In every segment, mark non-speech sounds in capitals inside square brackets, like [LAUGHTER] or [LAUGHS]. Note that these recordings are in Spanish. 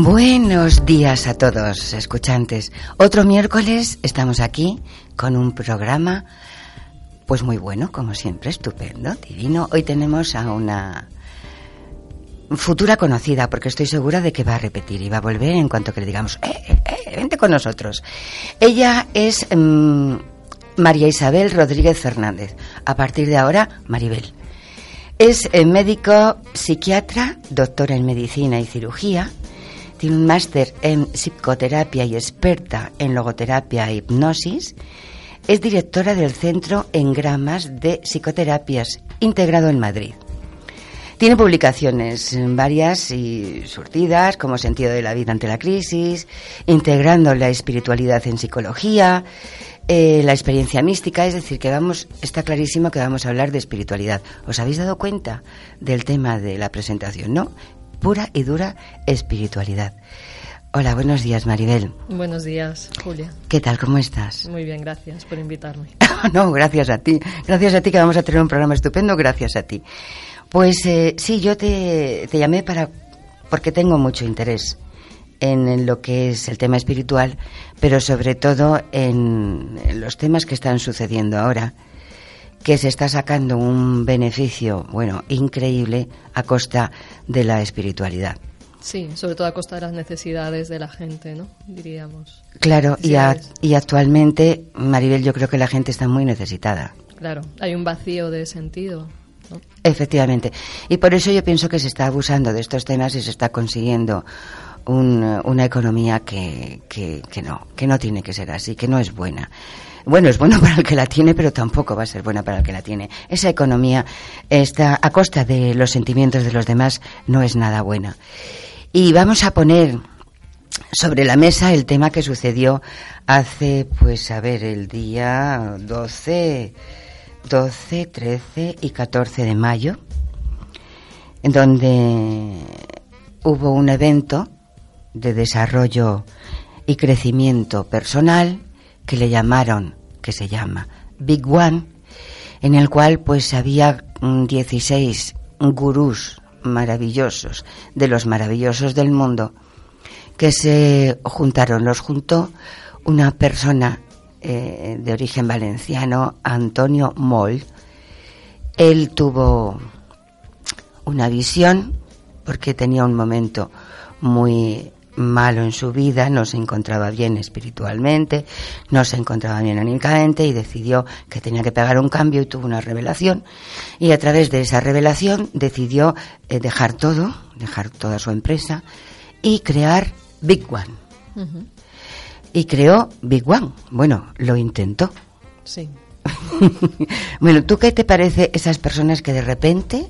Buenos días a todos, escuchantes. Otro miércoles estamos aquí con un programa, pues muy bueno, como siempre, estupendo, divino. Hoy tenemos a una futura conocida, porque estoy segura de que va a repetir y va a volver en cuanto que le digamos, eh, eh, eh vente con nosotros. Ella es mm, María Isabel Rodríguez Fernández. A partir de ahora, Maribel. Es eh, médico psiquiatra, doctora en medicina y cirugía tiene un máster en psicoterapia y experta en logoterapia e hipnosis. Es directora del Centro en Gramas de Psicoterapias, integrado en Madrid. Tiene publicaciones varias y surtidas, como Sentido de la Vida ante la Crisis, integrando la espiritualidad en psicología, eh, la experiencia mística, es decir, que vamos, está clarísimo que vamos a hablar de espiritualidad. ¿Os habéis dado cuenta del tema de la presentación, no? Pura y dura espiritualidad. Hola, buenos días, Maribel. Buenos días, Julia. ¿Qué tal? ¿Cómo estás? Muy bien, gracias por invitarme. [LAUGHS] no, gracias a ti. Gracias a ti que vamos a tener un programa estupendo, gracias a ti. Pues eh, sí, yo te, te llamé para porque tengo mucho interés en, lo que es el tema espiritual, pero sobre todo en los temas que están sucediendo ahora que se está sacando un beneficio, bueno, increíble a costa de la espiritualidad. Sí, sobre todo a costa de las necesidades de la gente, ¿no? Diríamos. Claro, y, y actualmente, Maribel, yo creo que la gente está muy necesitada. Claro, hay un vacío de sentido. ¿no? Efectivamente. Y por eso yo pienso que se está abusando de estos temas y se está consiguiendo una economía que, que, que, no, que no tiene que ser así, que no es buena bueno, es bueno [LAUGHS] para el que la tiene, pero tampoco va a ser buena para el que la tiene. Esa economía está a costa de los sentimientos de los demás no es nada buena. Y vamos a poner sobre la mesa el tema que sucedió hace, pues a ver, el día 12, 12, 13 y 14 de mayo, en donde hubo un evento de desarrollo y crecimiento personal que le llamaron, que se llama Big One, en el cual pues había 16 gurús maravillosos, de los maravillosos del mundo, que se juntaron. Los juntó una persona eh, de origen valenciano, Antonio Moll. Él tuvo una visión, porque tenía un momento muy malo en su vida, no se encontraba bien espiritualmente, no se encontraba bien anímicamente y decidió que tenía que pegar un cambio y tuvo una revelación. Y a través de esa revelación decidió eh, dejar todo, dejar toda su empresa y crear Big One. Y creó Big One. Bueno, lo intentó. Sí. [LAUGHS] bueno, ¿tú qué te parece esas personas que de repente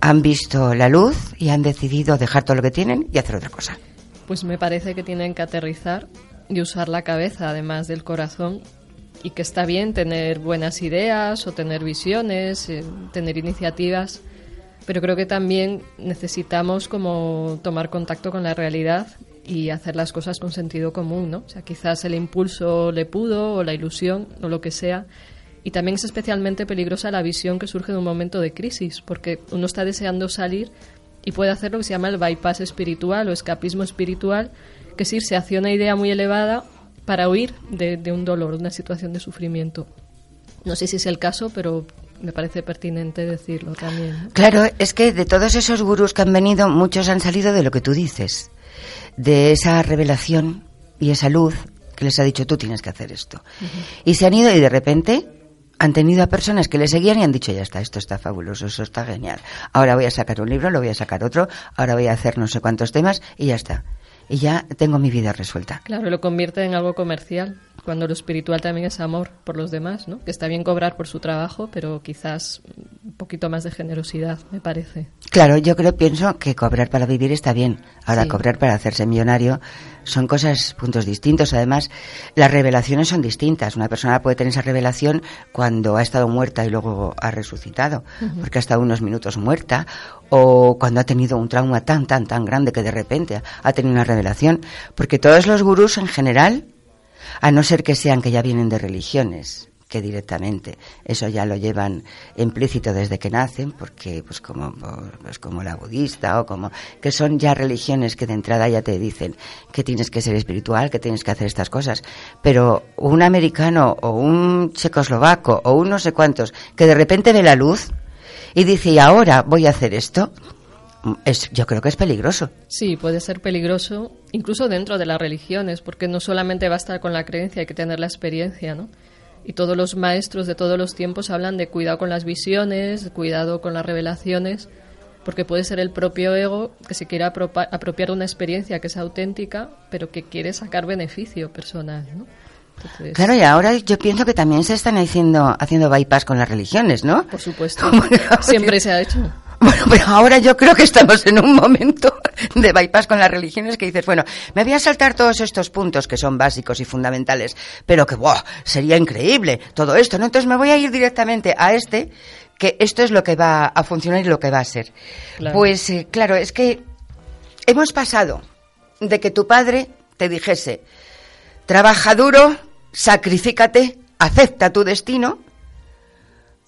han visto la luz y han decidido dejar todo lo que tienen y hacer otra cosa? Pues me parece que tienen que aterrizar y usar la cabeza además del corazón y que está bien tener buenas ideas o tener visiones, eh, tener iniciativas, pero creo que también necesitamos como tomar contacto con la realidad y hacer las cosas con sentido común, ¿no? O sea, quizás el impulso le pudo o la ilusión o lo que sea. Y también es especialmente peligrosa la visión que surge de un momento de crisis, porque uno está deseando salir, y puede hacer lo que se llama el bypass espiritual o escapismo espiritual, que es irse hacia una idea muy elevada para huir de, un dolor, de una situación de sufrimiento. No sé si es el caso, pero me parece pertinente decirlo también. Claro, es que de todos esos gurús que han venido, muchos han salido de lo que tú dices, de esa revelación y esa luz que les ha dicho tú tienes que hacer esto. Y se han ido y de repente han tenido a personas que le seguían y han dicho, ya está, esto está fabuloso, eso está genial. Ahora voy a sacar un libro, lo voy a sacar otro, ahora voy a hacer no sé cuántos temas y ya está. Y ya tengo mi vida resuelta. Claro, lo convierte en algo comercial cuando lo espiritual también es amor por los demás, ¿no? Que está bien cobrar por su trabajo, pero quizás un poquito más de generosidad, me parece. Claro, yo creo, pienso que cobrar para vivir está bien. Ahora, cobrar para hacerse millonario son cosas, puntos distintos. Además, las revelaciones son distintas. Una persona puede tener esa revelación cuando ha estado muerta y luego ha resucitado, porque ha estado unos minutos muerta, o cuando ha tenido un trauma tan, tan, tan grande que de repente ha tenido una revelación. Porque todos los gurús en general a no ser que sean que ya vienen de religiones que directamente. Eso ya lo llevan implícito desde que nacen, porque pues como, pues como la budista o como que son ya religiones que de entrada ya te dicen que tienes que ser espiritual, que tienes que hacer estas cosas. Pero un americano o un checoslovaco o un no sé cuántos que de repente ve la luz y dice, y ahora voy a hacer esto, es, yo creo que es peligroso. Sí, puede ser peligroso, incluso dentro de las religiones, porque no solamente basta con la creencia, hay que tener la experiencia, ¿no? Y todos los maestros de todos los tiempos hablan de cuidado con las visiones, cuidado con las revelaciones, porque puede ser el propio ego que se quiera apropiar de una experiencia que es auténtica, pero que quiere sacar beneficio personal, ¿no? Claro, y ahora yo pienso que también se están haciendo, haciendo bypass con las religiones, ¿no? Por supuesto. [LAUGHS] Siempre se ha hecho. Bueno, pero ahora yo creo que estamos en un momento de bypass con las religiones que dices, bueno, me voy a saltar todos estos puntos que son básicos y fundamentales, pero que, ¡buah! Sería increíble todo esto, ¿no? Entonces me voy a ir directamente a este, que esto es lo que va a funcionar y lo que va a ser. Pues, eh, claro, es que hemos pasado de que tu padre te dijese, trabaja duro, sacrifícate, acepta tu destino,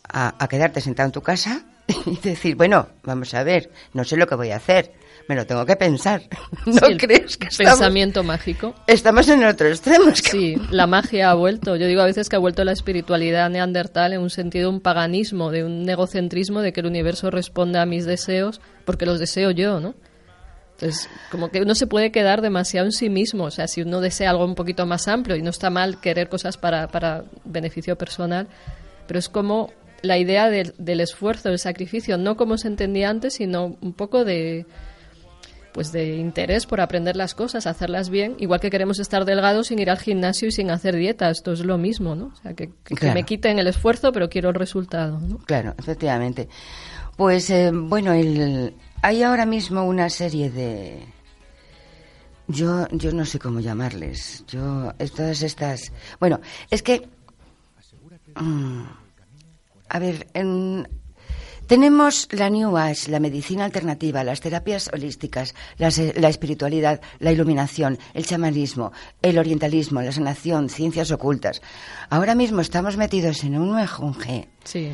a, a quedarte sentado en tu casa [LAUGHS] y decir, bueno, vamos a ver, no sé lo que voy a hacer, me lo tengo que pensar. [LAUGHS] ¿No crees que estamos, pensamiento mágico? Estamos en otro extremo. Sí, la magia ha vuelto. Yo digo a veces que ha vuelto la espiritualidad neandertal en un sentido un paganismo, de un egocentrismo de que el universo responde a mis deseos porque los deseo yo, ¿no? Entonces, como que uno se puede quedar demasiado en sí mismo. O sea, si uno desea algo un poquito más amplio y no está mal querer cosas para, para beneficio personal, pero es como la idea del esfuerzo, del sacrificio, no como se entendía antes, sino un poco de pues de interés por aprender las cosas, hacerlas bien, igual que queremos estar delgados sin ir al gimnasio y sin hacer dieta, esto es lo mismo, ¿no? O sea, que, me quiten el esfuerzo, pero quiero el resultado, ¿no? Claro, efectivamente. Pues eh, bueno, el, hay ahora mismo una serie de yo yo no sé cómo llamarles. Yo todas estas, bueno, es que mm, a ver, tenemos la New Age, la medicina alternativa, las terapias holísticas, la espiritualidad, la iluminación, el chamanismo, el orientalismo, la sanación, ciencias ocultas. Ahora mismo estamos metidos en un mejunje sí.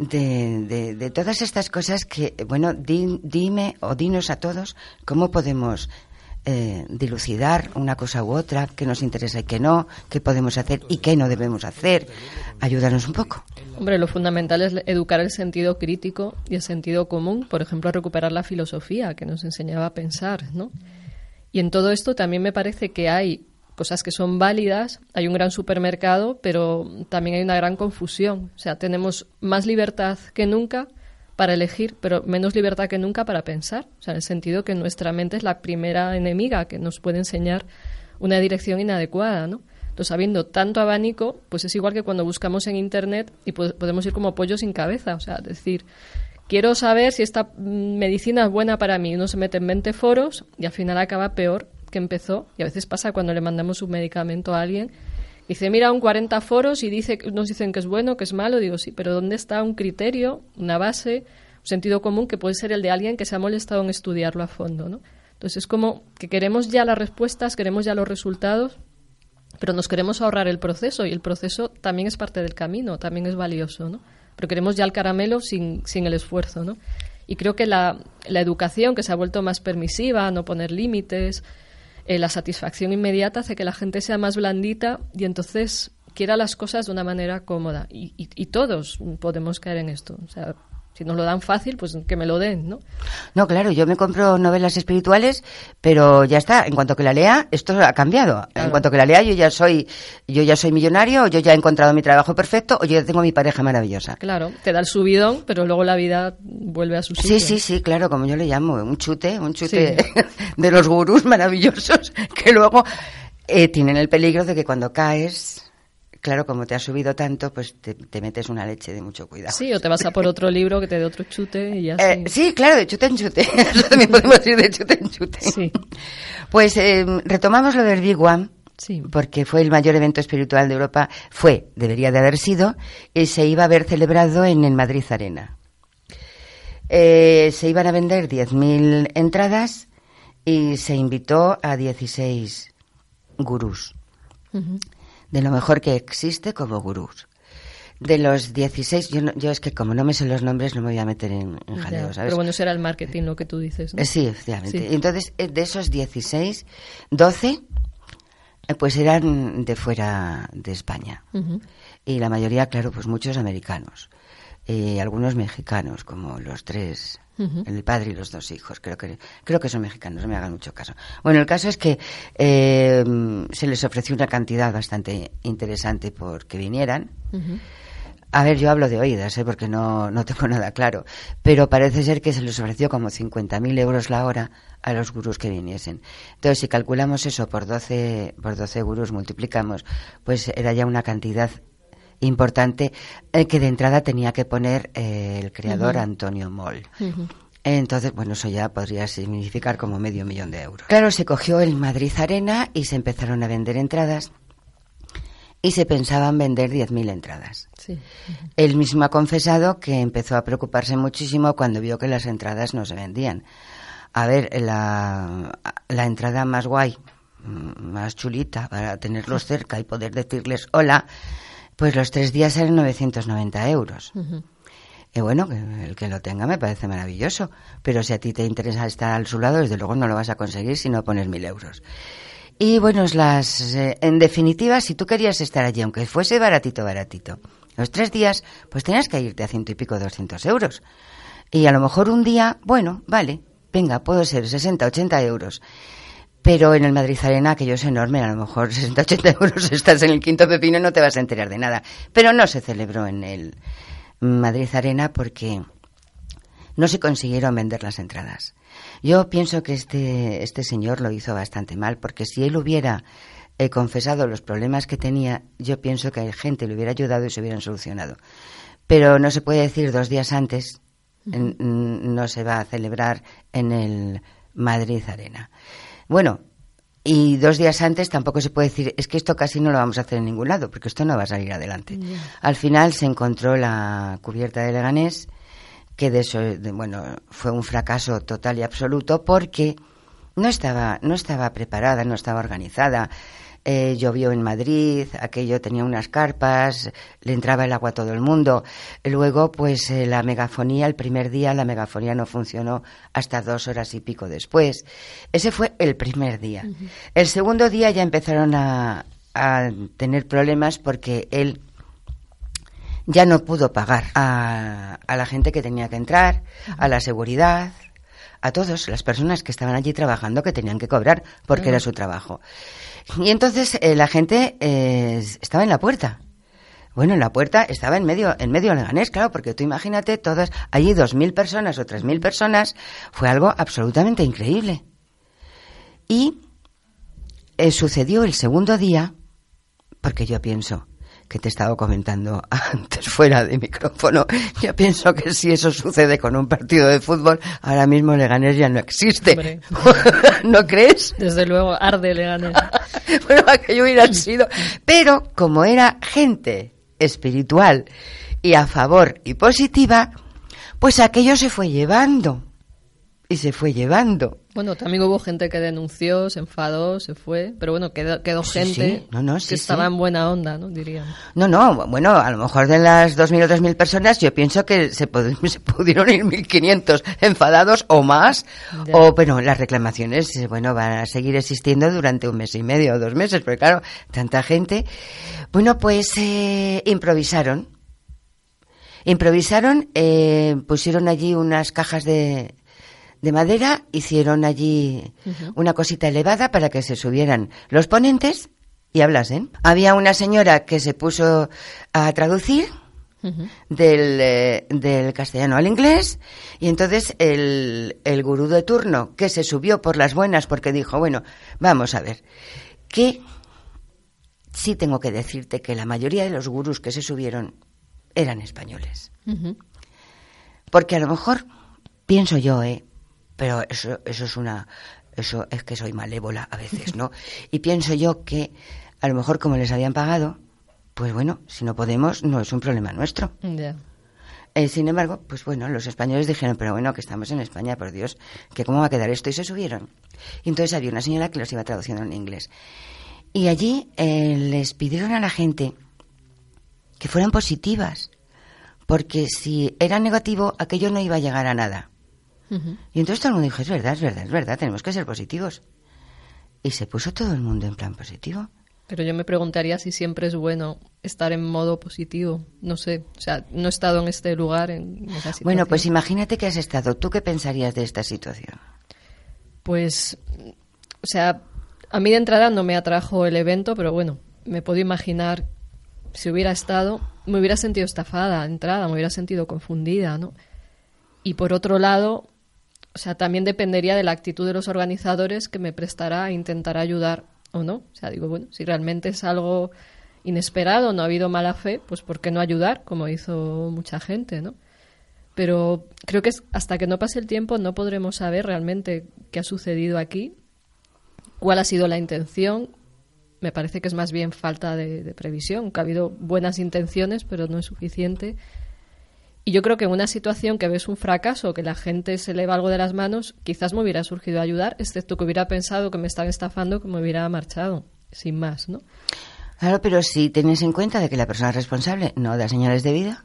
de, de, todas estas cosas que, bueno, dime o dinos a todos cómo podemos eh, dilucidar una cosa u otra, qué nos interesa y qué no, qué podemos hacer y qué no debemos hacer. Ayúdanos un poco. Hombre, lo fundamental es educar el sentido crítico y el sentido común, por ejemplo, recuperar la filosofía que nos enseñaba a pensar, ¿no? Y en todo esto también me parece que hay cosas que son válidas, hay un gran supermercado, pero también hay una gran confusión. O sea, tenemos más libertad que nunca, para elegir, pero menos libertad que nunca para pensar. O sea, en el sentido que nuestra mente es la primera enemiga que nos puede enseñar una dirección inadecuada, ¿no? Entonces, habiendo tanto abanico, pues es igual que cuando buscamos en Internet y podemos ir como pollo sin cabeza. O sea, decir, quiero saber si esta mm, medicina es buena para mí. Uno se mete en 20 foros y al final acaba peor que empezó. Y a veces pasa cuando le mandamos un medicamento a alguien Dice, mira, un 40 foros y dice, nos dicen que es bueno, que es malo. Digo, sí, pero ¿dónde está un criterio, una base, un sentido común que puede ser el de alguien que se ha molestado en estudiarlo a fondo, ¿no? Entonces es como que queremos ya las respuestas, queremos ya los resultados, pero nos queremos ahorrar el proceso y el proceso también es parte del camino, también es valioso, ¿no? Pero queremos ya el caramelo sin, sin el esfuerzo, ¿no? Y creo que la, la educación que se ha vuelto más permisiva, no poner límites, eh, la satisfacción inmediata hace que la gente sea más blandita y entonces quiera las cosas de una manera cómoda. Y, y todos podemos caer en esto. Si nos lo dan fácil, pues que me lo den, ¿no? No, claro, yo me compro novelas espirituales, pero ya está, en cuanto que la lea, esto ha cambiado. En cuanto que la lea, yo ya soy yo ya soy millonario, o yo ya he encontrado mi trabajo perfecto, o yo ya tengo mi pareja maravillosa. Claro, te da el subidón, pero luego la vida vuelve a su sitio. Sí, sí, sí, claro, como yo le llamo, un chute, un chute [LAUGHS] de los gurús maravillosos que luego eh, tienen el peligro de que cuando caes claro, como te ha subido tanto, pues te, metes una leche de mucho cuidado. Sí, o te vas a por otro libro que te dé otro chute y ya eh, Sí, claro, de chute en chute. [LAUGHS] También podemos decir de chute en chute. Sí. Pues eh, retomamos lo del Big One. Sí. Porque fue el mayor evento espiritual de Europa. Fue, debería de haber sido, y se iba a haber celebrado en el Madrid Arena. Eh, se iban a vender 10.000 entradas y se invitó a 16 gurús de lo mejor que existe como gurús. de los 16, yo, yo es que como no me sé los nombres no me voy a meter en, en Ya, jaleo, ¿sabes? Pero bueno, será el marketing lo que tú dices, ¿no? Eh, Sí, efectivamente. Sí. Entonces, eh, de esos 16, 12 eh, pues eran de fuera de España. Y la mayoría, claro, pues muchos americanos. Y algunos mexicanos, como los tres, El padre y los dos hijos. Creo que, creo que son mexicanos, no me hagan mucho caso. Bueno, el caso es que eh, se les ofreció una cantidad bastante interesante por que vinieran. A ver, yo hablo de oídas, ¿eh? porque no, no tengo nada claro. Pero parece ser que se les ofreció como 50.000 euros la hora a los gurús que viniesen. Entonces, si calculamos eso por 12, por 12 gurús, multiplicamos, pues era ya una cantidad importante eh, que de entrada tenía que poner eh, el creador Antonio Moll. Entonces, bueno, eso ya podría significar como medio millón de euros. Claro, se cogió el Madrid Arena y se empezaron a vender entradas y se pensaban vender 10.000 entradas. Sí. Él mismo ha confesado que empezó a preocuparse muchísimo cuando vio que las entradas no se vendían. A ver, la, la entrada más guay, mm, más chulita, para tenerlos cerca y poder decirles hola, pues los tres días eran 990 euros. Y bueno, el que lo tenga me parece maravilloso, pero si a ti te interesa estar a su lado, desde luego no lo vas a conseguir si no pones mil euros. Y bueno, las, eh, en definitiva, si tú querías estar allí, aunque fuese baratito, baratito, los tres días, pues tenías que irte a ciento y pico, doscientos euros. Y a lo mejor un día, bueno, vale, venga, puedo ser 60, 80 euros. Pero en el Madrid Arena, aquello es enorme, a lo mejor [LAUGHS] 60, 80 euros estás en el quinto pepino y no te vas a enterar de nada. Pero no se celebró en el Madrid Arena porque no se consiguieron vender las entradas. Yo pienso que este, este señor lo hizo bastante mal, porque si él hubiera eh, confesado los problemas que tenía, yo pienso que gente le hubiera ayudado y se hubieran solucionado. Pero no se puede decir dos días antes, en- no se va a celebrar en el Madrid Arena. Bueno, y dos días antes tampoco se puede decir, es que esto casi no lo vamos a hacer en ningún lado, porque esto no va a salir adelante. Al final se encontró la cubierta de Leganés, que de eso, de- bueno, fue un fracaso total y absoluto porque no estaba, no estaba preparada, no estaba organizada. Eh, llovió en Madrid, aquello tenía unas carpas, le entraba el agua a todo el mundo. Luego, pues eh, la megafonía, el primer día la megafonía no funcionó hasta dos horas y pico después. Ese fue el primer día. El segundo día ya empezaron a, a tener problemas porque él ya no pudo pagar a, a la gente que tenía que entrar, a la seguridad, a todas las personas que estaban allí trabajando que tenían que cobrar porque era su trabajo. Y entonces eh, la gente eh, estaba en la puerta. Bueno, en la puerta estaba en medio, en medio leganés, claro, porque tú imagínate todas, allí dos mil personas o tres mil personas, fue algo absolutamente increíble. Y eh, sucedió el segundo día, porque yo pienso que te he estado comentando [LAUGHS] antes fuera de micrófono, yo pienso que si eso sucede con un partido de fútbol, ahora mismo Leganés ya no existe. [LAUGHS] ¿No crees? Desde luego, arde Leganés. [LAUGHS] bueno, aquello hubiera sido. Pero como era gente espiritual y a favor y positiva, pues aquello se fue llevando. Y se fue llevando. Bueno, también hubo gente que denunció, se enfadó, se fue, pero bueno, quedó, quedó Sí, gente sí. No, no, sí, que estaba en buena onda, ¿no? Dirían. No, no, bueno, a lo mejor de las 2.000 o 3.000 personas, yo pienso que se, [LAUGHS] se pudieron ir 1.500 enfadados o más. Ya. O, bueno, las reclamaciones, eh, bueno, van a seguir existiendo durante un mes y medio o dos meses, porque claro, tanta gente. Bueno, pues eh, improvisaron. Improvisaron, eh, pusieron allí unas cajas de, de madera, hicieron allí una cosita elevada para que se subieran los ponentes y hablasen. Había una señora que se puso a traducir del, eh, del castellano al inglés y entonces el, el gurú de turno que se subió por las buenas porque dijo, bueno, vamos a ver, que sí tengo que decirte que la mayoría de los gurús que se subieron eran españoles. Porque a lo mejor, pienso yo, ¿eh? Pero eso, eso es una... Eso es que soy malévola a veces, ¿no? Y pienso yo que a lo mejor como les habían pagado, pues bueno, si no podemos, no es un problema nuestro. Eh, sin embargo, pues bueno, los españoles dijeron, pero bueno, que estamos en España, por Dios, que cómo va a quedar esto, y se subieron. Y entonces había una señora que los iba traduciendo en inglés. Y allí eh, les pidieron a la gente que fueran positivas, porque si era negativo, aquello no iba a llegar a nada. Y entonces todo el mundo dijo, es verdad, es verdad, es verdad, tenemos que ser positivos. Y se puso todo el mundo en plan positivo. Pero yo me preguntaría si siempre es bueno estar en modo positivo. No sé, o sea, no he estado en este lugar, en esa situación. Bueno, pues imagínate que has estado. ¿Tú qué pensarías de esta situación? Pues, o sea, a mí de entrada no me atrajo el evento, pero bueno, me puedo imaginar si hubiera estado, me hubiera sentido estafada entrada, me hubiera sentido confundida, ¿no? Y por otro lado, o sea, también dependería de la actitud de los organizadores que me prestará a intentar ayudar o no. O sea, digo, bueno, si realmente es algo inesperado, no ha habido mala fe, pues ¿por qué no ayudar, como hizo mucha gente, ¿no? Pero creo que hasta que no pase el tiempo no podremos saber realmente qué ha sucedido aquí, cuál ha sido la intención. Me parece que es más bien falta de, de previsión, que ha habido buenas intenciones, pero no es suficiente. Y yo creo que en una situación que ves un fracaso, que la gente se le va algo de las manos, quizás me hubiera surgido ayudar, excepto que hubiera pensado que me están estafando, que me hubiera marchado, sin más, ¿no? Claro, pero si tienes en cuenta de que la persona responsable no da señales de vida,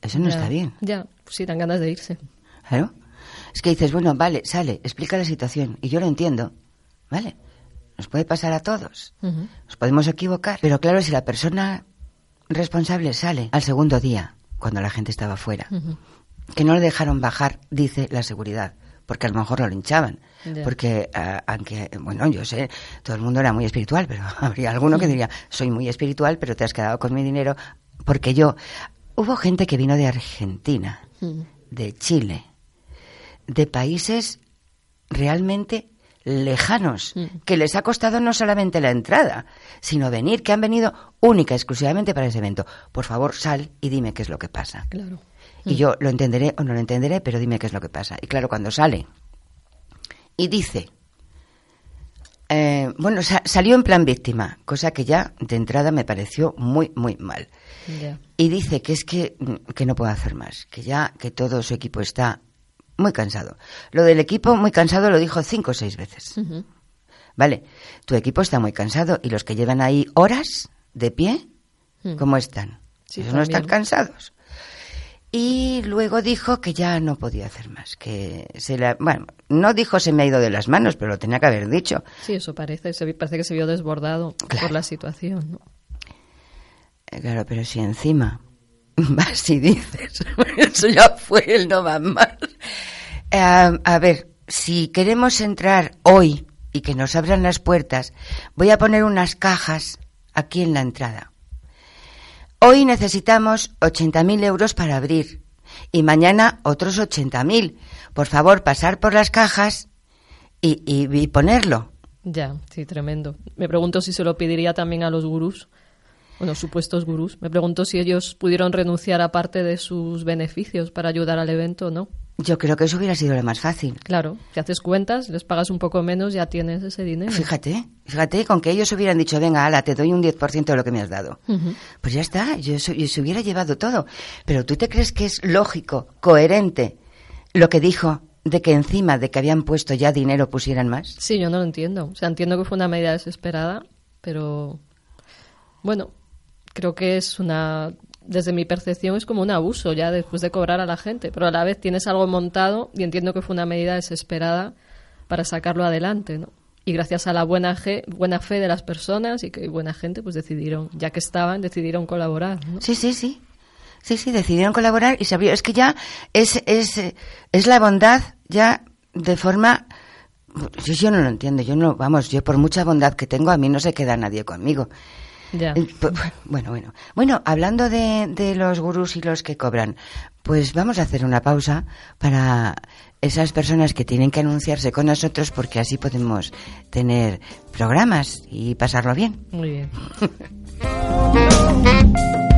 eso no está bien. Ya, pues sí, dan ganas de irse. Claro. Es que dices, bueno, vale, sale, explica la situación, y yo lo entiendo, ¿vale? Nos puede pasar a todos, nos podemos equivocar, pero claro, si la persona responsable sale al segundo día, cuando la gente estaba fuera. Que no le dejaron bajar, dice la seguridad, porque a lo mejor lo linchaban. Porque, ah, aunque, bueno, yo sé, todo el mundo era muy espiritual, pero [LAUGHS] habría alguno que diría, soy muy espiritual, pero te has quedado con mi dinero, porque yo. Hubo gente que vino de Argentina, de Chile, de países realmente lejanos, que les ha costado no solamente la entrada, sino venir, que han venido única, exclusivamente para ese evento. Por favor, sal y dime qué es lo que pasa. Claro. Y yo lo entenderé o no lo entenderé, pero dime qué es lo que pasa. Y claro, cuando sale y dice, eh, bueno, salió en plan víctima, cosa que ya de entrada me pareció muy, muy mal. Y dice que es que, que no puede hacer más, que ya que todo su equipo está muy cansado. Lo del equipo muy cansado lo dijo cinco o seis veces. Vale, tu equipo está muy cansado y los que llevan ahí horas de pie, hmm. ¿cómo están? Si no están cansados. Y luego dijo que ya no podía hacer más, que se la, bueno, no dijo se me ha ido de las manos, pero lo tenía que haber dicho. Sí, eso parece, se, parece que se vio desbordado por la situación, ¿no? Eh, claro, pero si encima [LAUGHS] vas y dices, [LAUGHS] eso ya fue el no va más. Eh, a ver, si queremos entrar hoy y que nos abran las puertas, voy a poner unas cajas aquí en la entrada. Hoy necesitamos 80.000 euros para abrir y mañana otros 80.000. Por favor, pasar por las cajas y, y, ponerlo. Ya, sí, tremendo. Me pregunto si se lo pediría también a los gurús bueno, supuestos gurús. Me pregunto si ellos pudieron renunciar a parte de sus beneficios para ayudar al evento o no. Yo creo que eso hubiera sido lo más fácil. Claro, si haces cuentas, les pagas un poco menos, ya tienes ese dinero. Fíjate, fíjate, con que ellos hubieran dicho, venga, ala, te doy un 10% de lo que me has dado. Pues ya está, yo, se hubiera llevado todo. Pero ¿tú te crees que es lógico, coherente, lo que dijo de que encima de que habían puesto ya dinero pusieran más? Sí, yo no lo entiendo. O sea, entiendo que fue una medida desesperada, pero bueno, creo que es una desde mi percepción es como un abuso ya después de cobrar a la gente, pero a la vez tienes algo montado y entiendo que fue una medida desesperada para sacarlo adelante, ¿no? Y gracias a la buena, buena fe de las personas y que buena gente, pues decidieron, ya que estaban, decidieron colaborar. ¿no? Sí, sí, sí. Sí, sí, decidieron colaborar y se abrió. Es que ya es, es, es la bondad ya de forma... Yo, yo no lo entiendo, yo no, vamos, yo por mucha bondad que tengo, a mí no se queda nadie conmigo. Eh, [LAUGHS] bueno, bueno. Bueno, hablando de, de los gurús y los que cobran, pues vamos a hacer una pausa para esas personas que tienen que anunciarse con nosotros porque así podemos tener programas y pasarlo bien. Muy bien. [LAUGHS]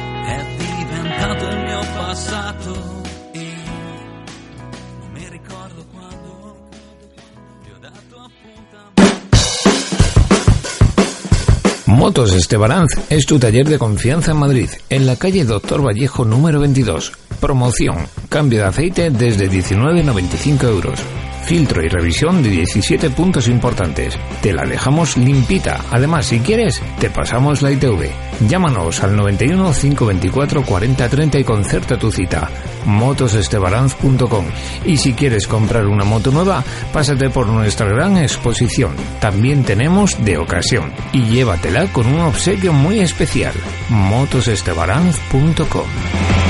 Motos Estebaranz es tu taller de confianza en Madrid, en la calle Doctor Vallejo número 22. Promoción, cambio de aceite desde 19,95 euros filtro y revisión de 17 puntos importantes. Te la dejamos limpita. Además, si quieres, te pasamos la ITV. Llámanos al 91 524 40 30 y concerta tu cita. motosestebaranz.com Y si quieres comprar una moto nueva, pásate por nuestra gran exposición. También tenemos de ocasión. Y llévatela con un obsequio muy especial. motosestebaranz.com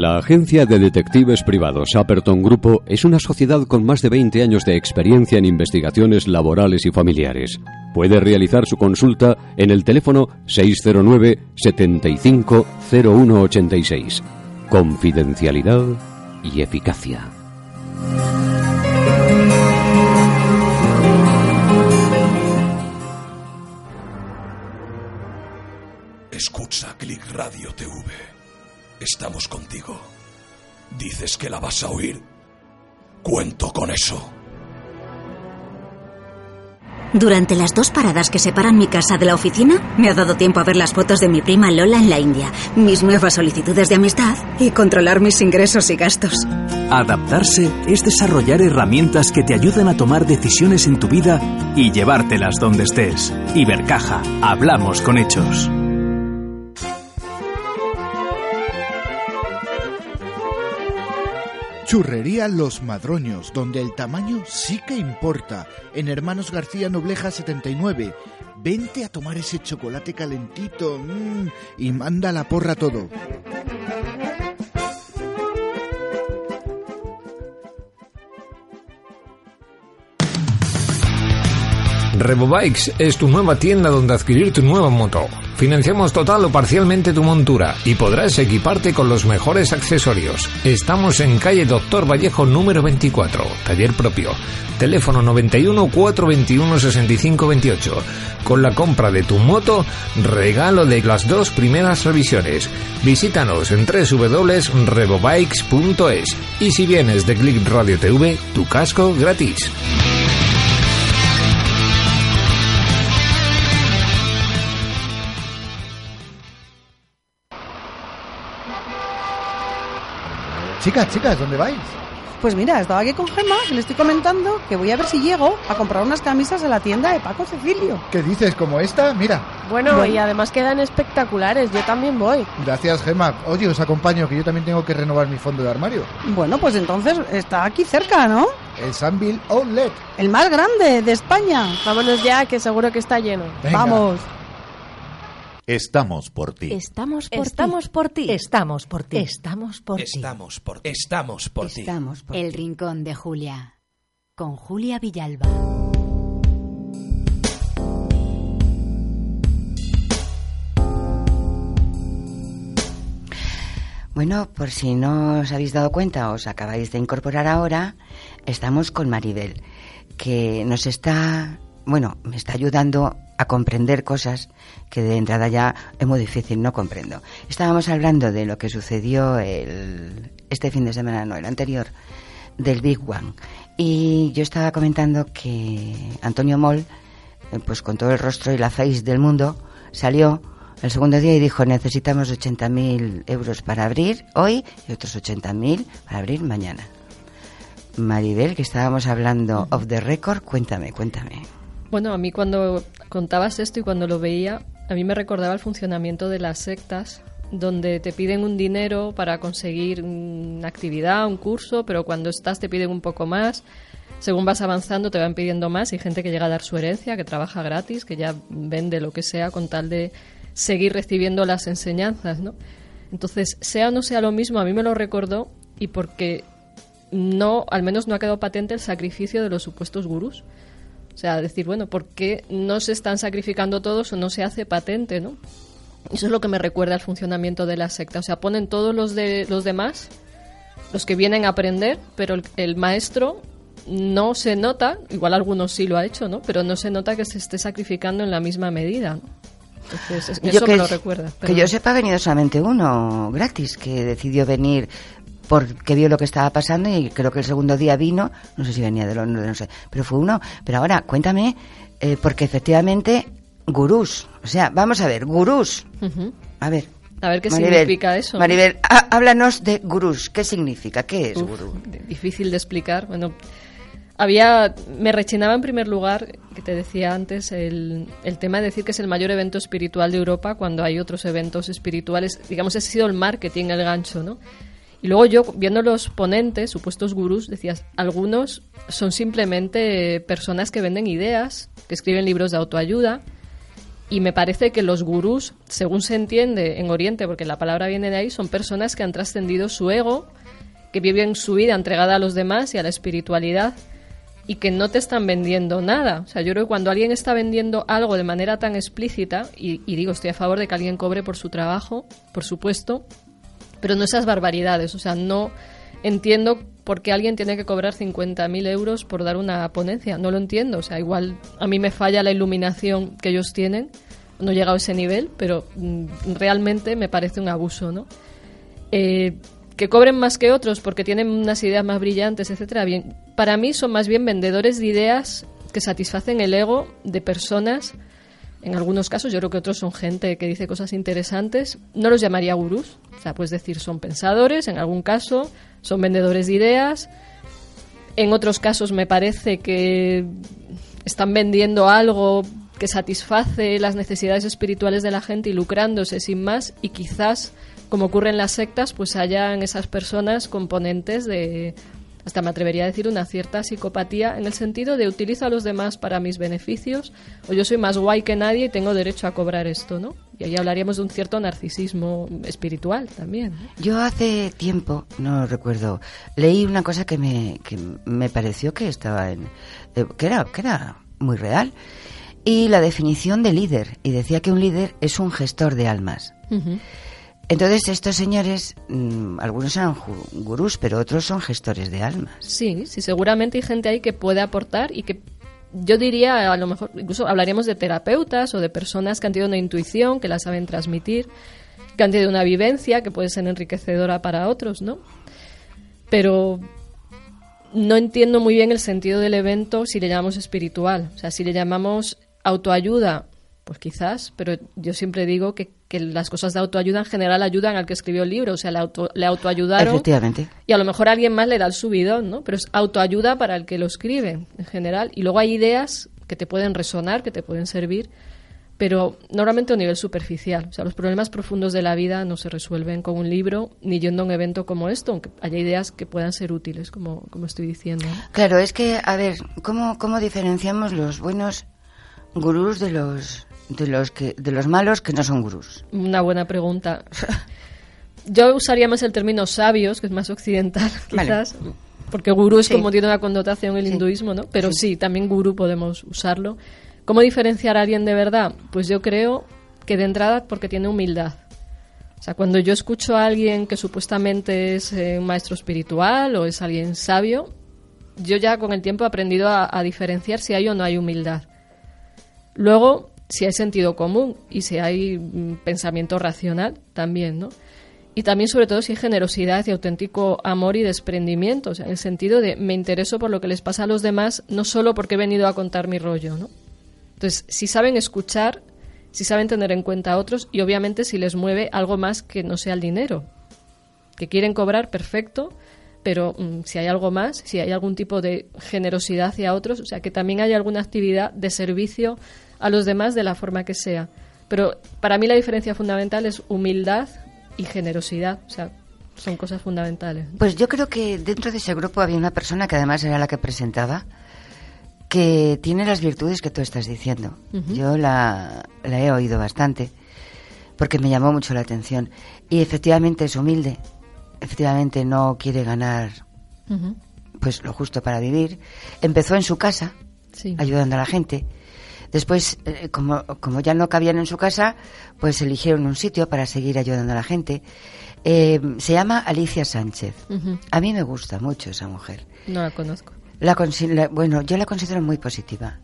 La agencia de detectives privados Apperton Grupo es una sociedad con más de 20 años de experiencia en investigaciones laborales y familiares. Puede realizar su consulta en el teléfono 609 75 0186. Confidencialidad y eficacia. Escucha Click Radio TV. Estamos contigo. Dices que la vas a oír. Cuento con eso. Durante las dos paradas que separan mi casa de la oficina, me ha dado tiempo a ver las fotos de mi prima Lola en la India, mis nuevas solicitudes de amistad y controlar mis ingresos y gastos. Adaptarse es desarrollar herramientas que te ayudan a tomar decisiones en tu vida y llevártelas donde estés. Ibercaja, hablamos con hechos. Churrería Los Madroños, donde el tamaño sí que importa. En Hermanos García Nobleja 79. Vente a tomar ese chocolate calentito mm, y manda la porra todo. RevoBikes es tu nueva tienda donde adquirir tu nueva moto. Financiamos total o parcialmente tu montura y podrás equiparte con los mejores accesorios. Estamos en calle Doctor Vallejo número 24, taller propio. Teléfono 91 421 65 28. Con la compra de tu moto, regalo de las dos primeras revisiones. Visítanos en www.revobikes.es y si vienes de Click Radio TV, tu casco gratis. Chicas, chicas, ¿dónde vais? Pues mira, estaba aquí con Gemma y le estoy comentando que voy a ver si llego a comprar unas camisas a la tienda de Paco Cecilio. ¿Qué dices? ¿Como esta? Mira. Bueno, y además quedan espectaculares, yo también voy. Gracias, Gemma. Oye, os acompaño, que yo también tengo que renovar mi fondo de armario. Bueno, pues entonces está aquí cerca, ¿no? El Sunville Outlet. El más grande de España. Vámonos ya, que seguro que está lleno. Venga. Vamos. Estamos por ti. Estamos por Estamos ti. por ti. Estamos por ti. Estamos por ti. Estamos por Estamos por ti. Estamos por El rincón de Julia. Con Julia Villalba. Bueno, por si no os habéis dado cuenta, os acabáis de incorporar ahora, estamos con Maribel, que nos está, bueno, me está ayudando a comprender cosas que de entrada ya es muy difícil, no comprendo. Estábamos hablando de lo que sucedió el, este fin de semana, no, el anterior, del Big One. Y yo estaba comentando que Antonio Moll, eh, pues con todo el rostro y la face del mundo, salió el segundo día y dijo necesitamos 80.000 euros para abrir hoy y otros 80.000 para abrir mañana. Maribel, que estábamos hablando of the record, cuéntame, cuéntame. Bueno, a mí cuando contabas esto y cuando lo veía, a mí me recordaba el funcionamiento de las sectas, donde te piden un dinero para conseguir una actividad, un curso, pero cuando estás te piden un poco más. Según vas avanzando te van pidiendo más. Hay gente que llega a dar su herencia, que trabaja gratis, que ya vende lo que sea con tal de seguir recibiendo las enseñanzas, ¿no? Entonces, sea o no sea lo mismo, a mí me lo recordó y porque no, al menos no ha quedado patente el sacrificio de los supuestos gurús. O sea, decir, bueno, ¿por qué no se están sacrificando todos o no se hace patente, no? Eso es lo que me recuerda al funcionamiento de la secta. O sea, ponen todos los de los demás los que vienen a aprender, pero el, el maestro no se nota, igual algunos sí lo ha hecho, ¿no? Pero no se nota que se esté sacrificando en la misma medida. ¿no? Entonces, es- eso que, me lo recuerda. que yo sepa, ha venido solamente uno gratis, que decidió venir porque vio lo que estaba pasando y creo que el segundo día vino, no sé si venía de Londres, no sé, pero fue uno. Pero ahora, cuéntame, eh, porque efectivamente, gurús, o sea, vamos a ver, gurús, Ujú. a ver. A ver qué Maribel, significa eso. Maribel, há- háblanos de gurús, ¿qué significa? ¿Qué es Uf, gurú? difícil de explicar. Bueno, había, me rechinaba en primer lugar, que te decía antes, el, el tema de decir que es el mayor evento espiritual de Europa cuando hay otros eventos espirituales. Digamos, ese ha sido el marketing, el gancho, ¿no? Y luego yo, viendo los ponentes, supuestos gurús, decías, algunos son simplemente personas que venden ideas, que escriben libros de autoayuda, y me parece que los gurús, según se entiende en Oriente, porque la palabra viene de ahí, son personas que han trascendido su ego, que viven su vida entregada a los demás y a la espiritualidad y que no te están vendiendo nada. O sea, yo creo que cuando alguien está vendiendo algo de manera tan explícita, y, digo, estoy a favor de que alguien cobre por su trabajo, por supuesto, pero no esas barbaridades. O sea, no entiendo por qué alguien tiene que cobrar 50.000 euros por dar una ponencia. No lo entiendo. O sea, igual a mí me falla la iluminación que ellos tienen. No he llegado a ese nivel, pero mm, realmente me parece un abuso, ¿no? Eh, que cobren más que otros porque tienen unas ideas más brillantes, etcétera. Para mí son más bien vendedores de ideas que satisfacen el ego de personas. En algunos casos, yo creo que otros son gente que dice cosas interesantes. No los llamaría gurús. O sea, puedes decir son pensadores, en algún caso, son vendedores de ideas. En otros casos me parece que están vendiendo algo que satisface las necesidades espirituales de la gente y lucrándose sin más y quizás como ocurre en las sectas pues hayan esas personas componentes de hasta me atrevería a decir una cierta psicopatía en el sentido de utilizo a los demás para mis beneficios o yo soy más guay que nadie y tengo derecho a cobrar esto, ¿no? Y ahí hablaríamos de un cierto narcisismo espiritual también. Yo hace tiempo, no recuerdo, leí una cosa que me, que me pareció que estaba en, eh, que era, que era muy real. Y la definición de líder. Y decía que un líder es un gestor de almas. Entonces estos señores, mm, algunos eran gurús, pero otros son gestores de almas. Sí, sí, seguramente hay gente ahí que puede aportar y que yo diría, a lo mejor, incluso hablaríamos de terapeutas o de personas que han tenido una intuición, que la saben transmitir, que han tenido una vivencia que puede ser enriquecedora para otros, ¿no? Pero no entiendo muy bien el sentido del evento si le llamamos espiritual. O sea, si le llamamos autoayuda, pues quizás, pero yo siempre digo que, que las cosas de autoayuda en general ayudan al que escribió el libro. O sea, le, auto- le autoayudaron Efectivamente. y a lo mejor a alguien más le da el subidón, ¿no? Pero es autoayuda para el que lo escribe, en general. Y luego hay ideas que te pueden resonar, que te pueden servir, pero normalmente a un nivel superficial. O sea, los problemas profundos de la vida no se resuelven con un libro ni yendo a un evento como esto, aunque haya ideas que puedan ser útiles, como, como estoy diciendo. Claro, es que, a ver, ¿cómo, cómo diferenciamos los buenos gurús de los, de los, que, de los malos que no son gurús? Una buena pregunta. [LAUGHS] Yo usaría más el término sabios, que es más occidental, Vale. quizás, porque gurú es Sí. como tiene una connotación el Sí. hinduismo, ¿no? Pero sí. también gurú podemos usarlo. ¿Cómo diferenciar a alguien de verdad? Pues yo creo que de entrada porque tiene humildad. O sea, cuando yo escucho a alguien que supuestamente es eh, un maestro espiritual o es alguien sabio, yo ya con el tiempo he aprendido a, a diferenciar si hay o no hay humildad. Luego, si hay sentido común y si hay mm, pensamiento racional, también, ¿no? Y también, sobre todo, si hay generosidad y auténtico amor y desprendimiento, o sea, en el sentido de me intereso por lo que les pasa a los demás, no solo porque he venido a contar mi rollo, ¿no? Entonces, si saben escuchar, si saben tener en cuenta a otros y obviamente si les mueve algo más que no sea el dinero. Que quieren cobrar, perfecto, pero mm, si hay algo más, si hay algún tipo de generosidad hacia otros, o sea, que también haya alguna actividad de servicio a los demás de la forma que sea. Pero para mí la diferencia fundamental es humildad y generosidad, o sea, son cosas fundamentales. Pues yo creo que dentro de ese grupo había una persona que además era la que presentaba, que tiene las virtudes que tú estás diciendo. Yo la, la he oído bastante, porque me llamó mucho la atención. Y efectivamente es humilde, efectivamente no quiere ganar pues lo justo para vivir. Empezó en su casa, Sí. ayudando a la gente. Después, eh, como, como ya no cabían en su casa, pues eligieron un sitio para seguir ayudando a la gente. Eh, se llama Alicia Sánchez. A mí me gusta mucho esa mujer. No la conozco. La bueno, yo la considero muy positiva.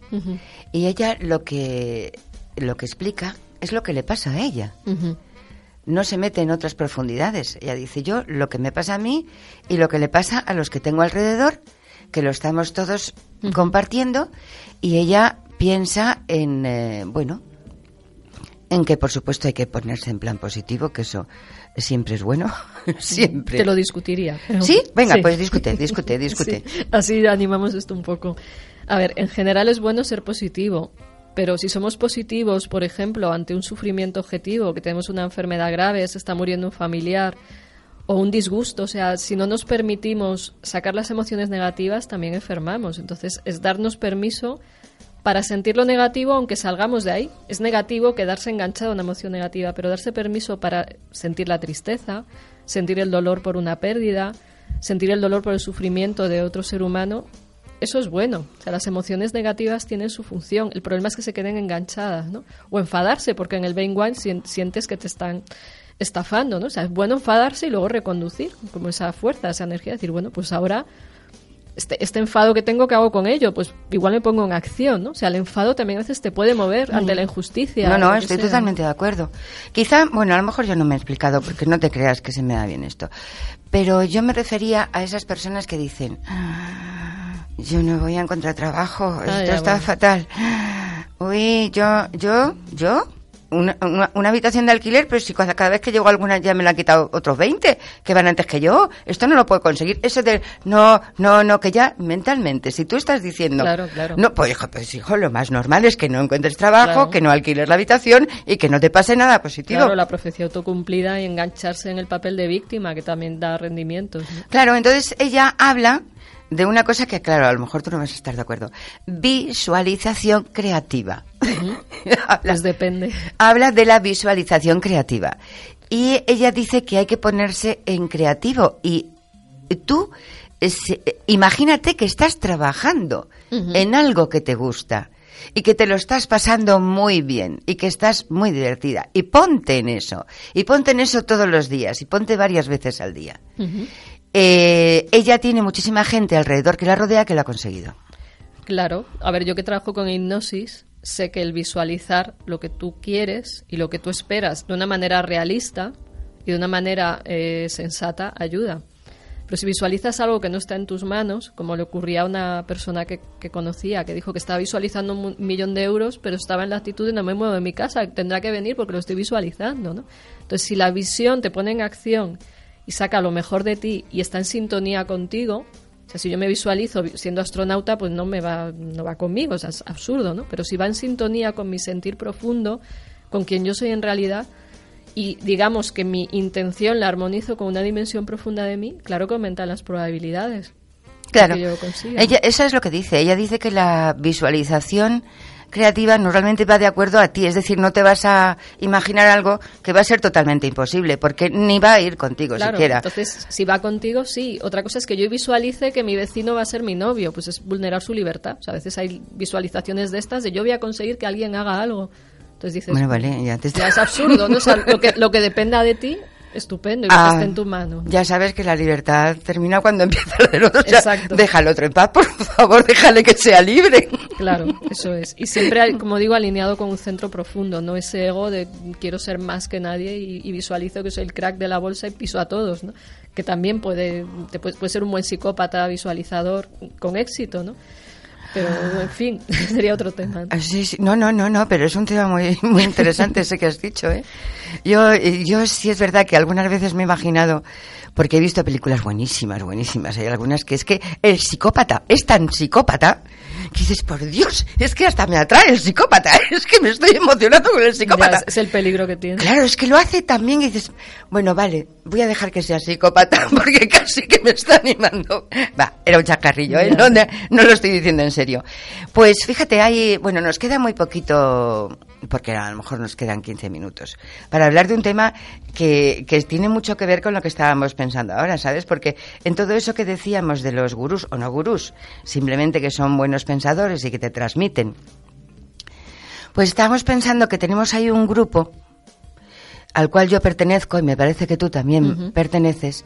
Y ella lo que, lo que explica es lo que le pasa a ella. No se mete en otras profundidades. Ella dice yo lo que me pasa a mí y lo que le pasa a los que tengo alrededor, que lo estamos todos compartiendo, y ella piensa en, eh, bueno, en que por supuesto hay que ponerse en plan positivo, que eso siempre es bueno, [LAUGHS] siempre. Te lo discutiría. pero- ¿Sí? Venga, pues discute, discute, discute. Sí, así animamos esto un poco. A ver, en general es bueno ser positivo, pero si somos positivos, por ejemplo, ante un sufrimiento objetivo, que tenemos una enfermedad grave, se está muriendo un familiar o un disgusto, o sea, si no nos permitimos sacar las emociones negativas, también enfermamos. Entonces, es darnos permiso para sentir lo negativo aunque salgamos de ahí. Es negativo quedarse enganchado a una emoción negativa, pero darse permiso para sentir la tristeza, sentir el dolor por una pérdida, sentir el dolor por el sufrimiento de otro ser humano, eso es bueno. O sea, las emociones negativas tienen su función. El problema es que se queden enganchadas, ¿no? O enfadarse, porque en el brainwash sien- sientes que te están estafando, ¿no? O sea, es bueno enfadarse y luego reconducir, como esa fuerza, esa energía, decir, bueno, pues ahora este, este enfado que tengo, ¿qué hago con ello? Pues igual me pongo en acción, ¿no? O sea, el enfado también a veces te puede mover ante la injusticia. No, no, estoy sea. totalmente de acuerdo. Quizá, bueno, a lo mejor yo no me he explicado porque no te creas que se me da bien esto. Pero yo me refería a esas personas que dicen, "Ah, yo no voy a encontrar trabajo, esto Ah, ya, está bueno. fatal. Uy, yo, yo, yo, una, una, una habitación de alquiler, pero si cada, cada vez que llego alguna ya me la han quitado otros 20 que van antes que yo. Esto no lo puedo conseguir. Eso de, no, no, no, que ya mentalmente, si tú estás diciendo, Claro, claro. no, pues hijo, pues hijo, lo más normal es que no encuentres trabajo, Claro. que no alquiles la habitación y que no te pase nada positivo. Claro, la profecía autocumplida y engancharse en el papel de víctima, que también da rendimientos. ¿no? Claro, entonces ella habla de una cosa que, claro, a lo mejor tú no vas a estar de acuerdo. Visualización creativa. [LAUGHS] habla, Pues depende. habla de la visualización creativa. Y ella dice que hay que ponerse en creativo. Y tú, eh, imagínate que estás trabajando en algo que te gusta y que te lo estás pasando muy bien y que estás muy divertida. Y ponte en eso. Y ponte en eso todos los días. Y ponte varias veces al día. Eh, ella tiene muchísima gente alrededor que la rodea que lo ha conseguido. Claro, a ver, yo que trabajo con hipnosis, sé que el visualizar lo que tú quieres y lo que tú esperas de una manera realista y de una manera eh, sensata ayuda. Pero si visualizas algo que no está en tus manos, como le ocurría a una persona que, que conocía, que dijo que estaba visualizando un millón de euros, pero estaba en la actitud de no me muevo de mi casa, tendrá que venir porque lo estoy visualizando, ¿no? Entonces, si la visión te pone en acción y saca lo mejor de ti y está en sintonía contigo, sea, si yo me visualizo vi- siendo astronauta, pues no me va, no va conmigo, o sea, es absurdo, ¿no? Pero si va en sintonía con mi sentir profundo, con quien yo soy en realidad, y digamos que mi intención la armonizo con una dimensión profunda de mí, claro que aumentan las probabilidades. de Claro. que yo consiga. Ella, esa es lo que dice. Ella dice que la visualización creativa normalmente va de acuerdo a ti, es decir, no te vas a imaginar algo que va a ser totalmente imposible, porque ni va a ir contigo Claro, siquiera. entonces si va contigo, sí. Otra cosa es que yo visualice que mi vecino va a ser mi novio, pues es vulnerar su libertad. O sea, a veces hay visualizaciones de estas de yo voy a conseguir que alguien haga algo. Entonces dices, Bueno, vale, ya te ya es absurdo, ¿no? O sea, lo que, lo que dependa de ti, estupendo, y Ah, esté en tu mano. Ya sabes que la libertad termina cuando [LAUGHS] empieza la del otro. O sea, Exacto. deja al otro en paz, por favor, déjale que sea libre. Claro, eso es. Y siempre, como digo, alineado con un centro profundo, no ese ego de quiero ser más que nadie y, y visualizo que soy el crack de la bolsa y piso a todos, ¿no? Que también puede, te puede, puede ser un buen psicópata visualizador con éxito, ¿no? Pero, en fin, [LAUGHS] sería otro tema. ¿no? Ah, sí, sí. No, no, no, no, pero es un tema muy, muy interesante ese que has dicho, ¿eh? Yo, eh, yo sí es verdad que algunas veces me he imaginado, porque he visto películas buenísimas, buenísimas, hay algunas que es que el psicópata es tan psicópata que dices, por Dios, es que hasta me atrae el psicópata, [LAUGHS] es que me estoy emocionando con el psicópata. Ya, es, el peligro que tiene. Claro, es que lo hace también y dices, bueno, vale, voy a dejar que sea psicópata [LAUGHS] porque casi que me está animando. Va, era un chacarrillo, ¿eh? No, no lo estoy diciendo en serio. Pues fíjate, hay, bueno, nos queda muy poquito, porque a lo mejor nos quedan 15 minutos, para hablar de un tema que, que tiene mucho que ver con lo que estábamos pensando ahora, ¿sabes? Porque en todo eso que decíamos de los gurús o no gurús, simplemente que son buenos pensadores y que te transmiten Pues estamos pensando que tenemos ahí un grupo al cual yo pertenezco y me parece que tú también perteneces,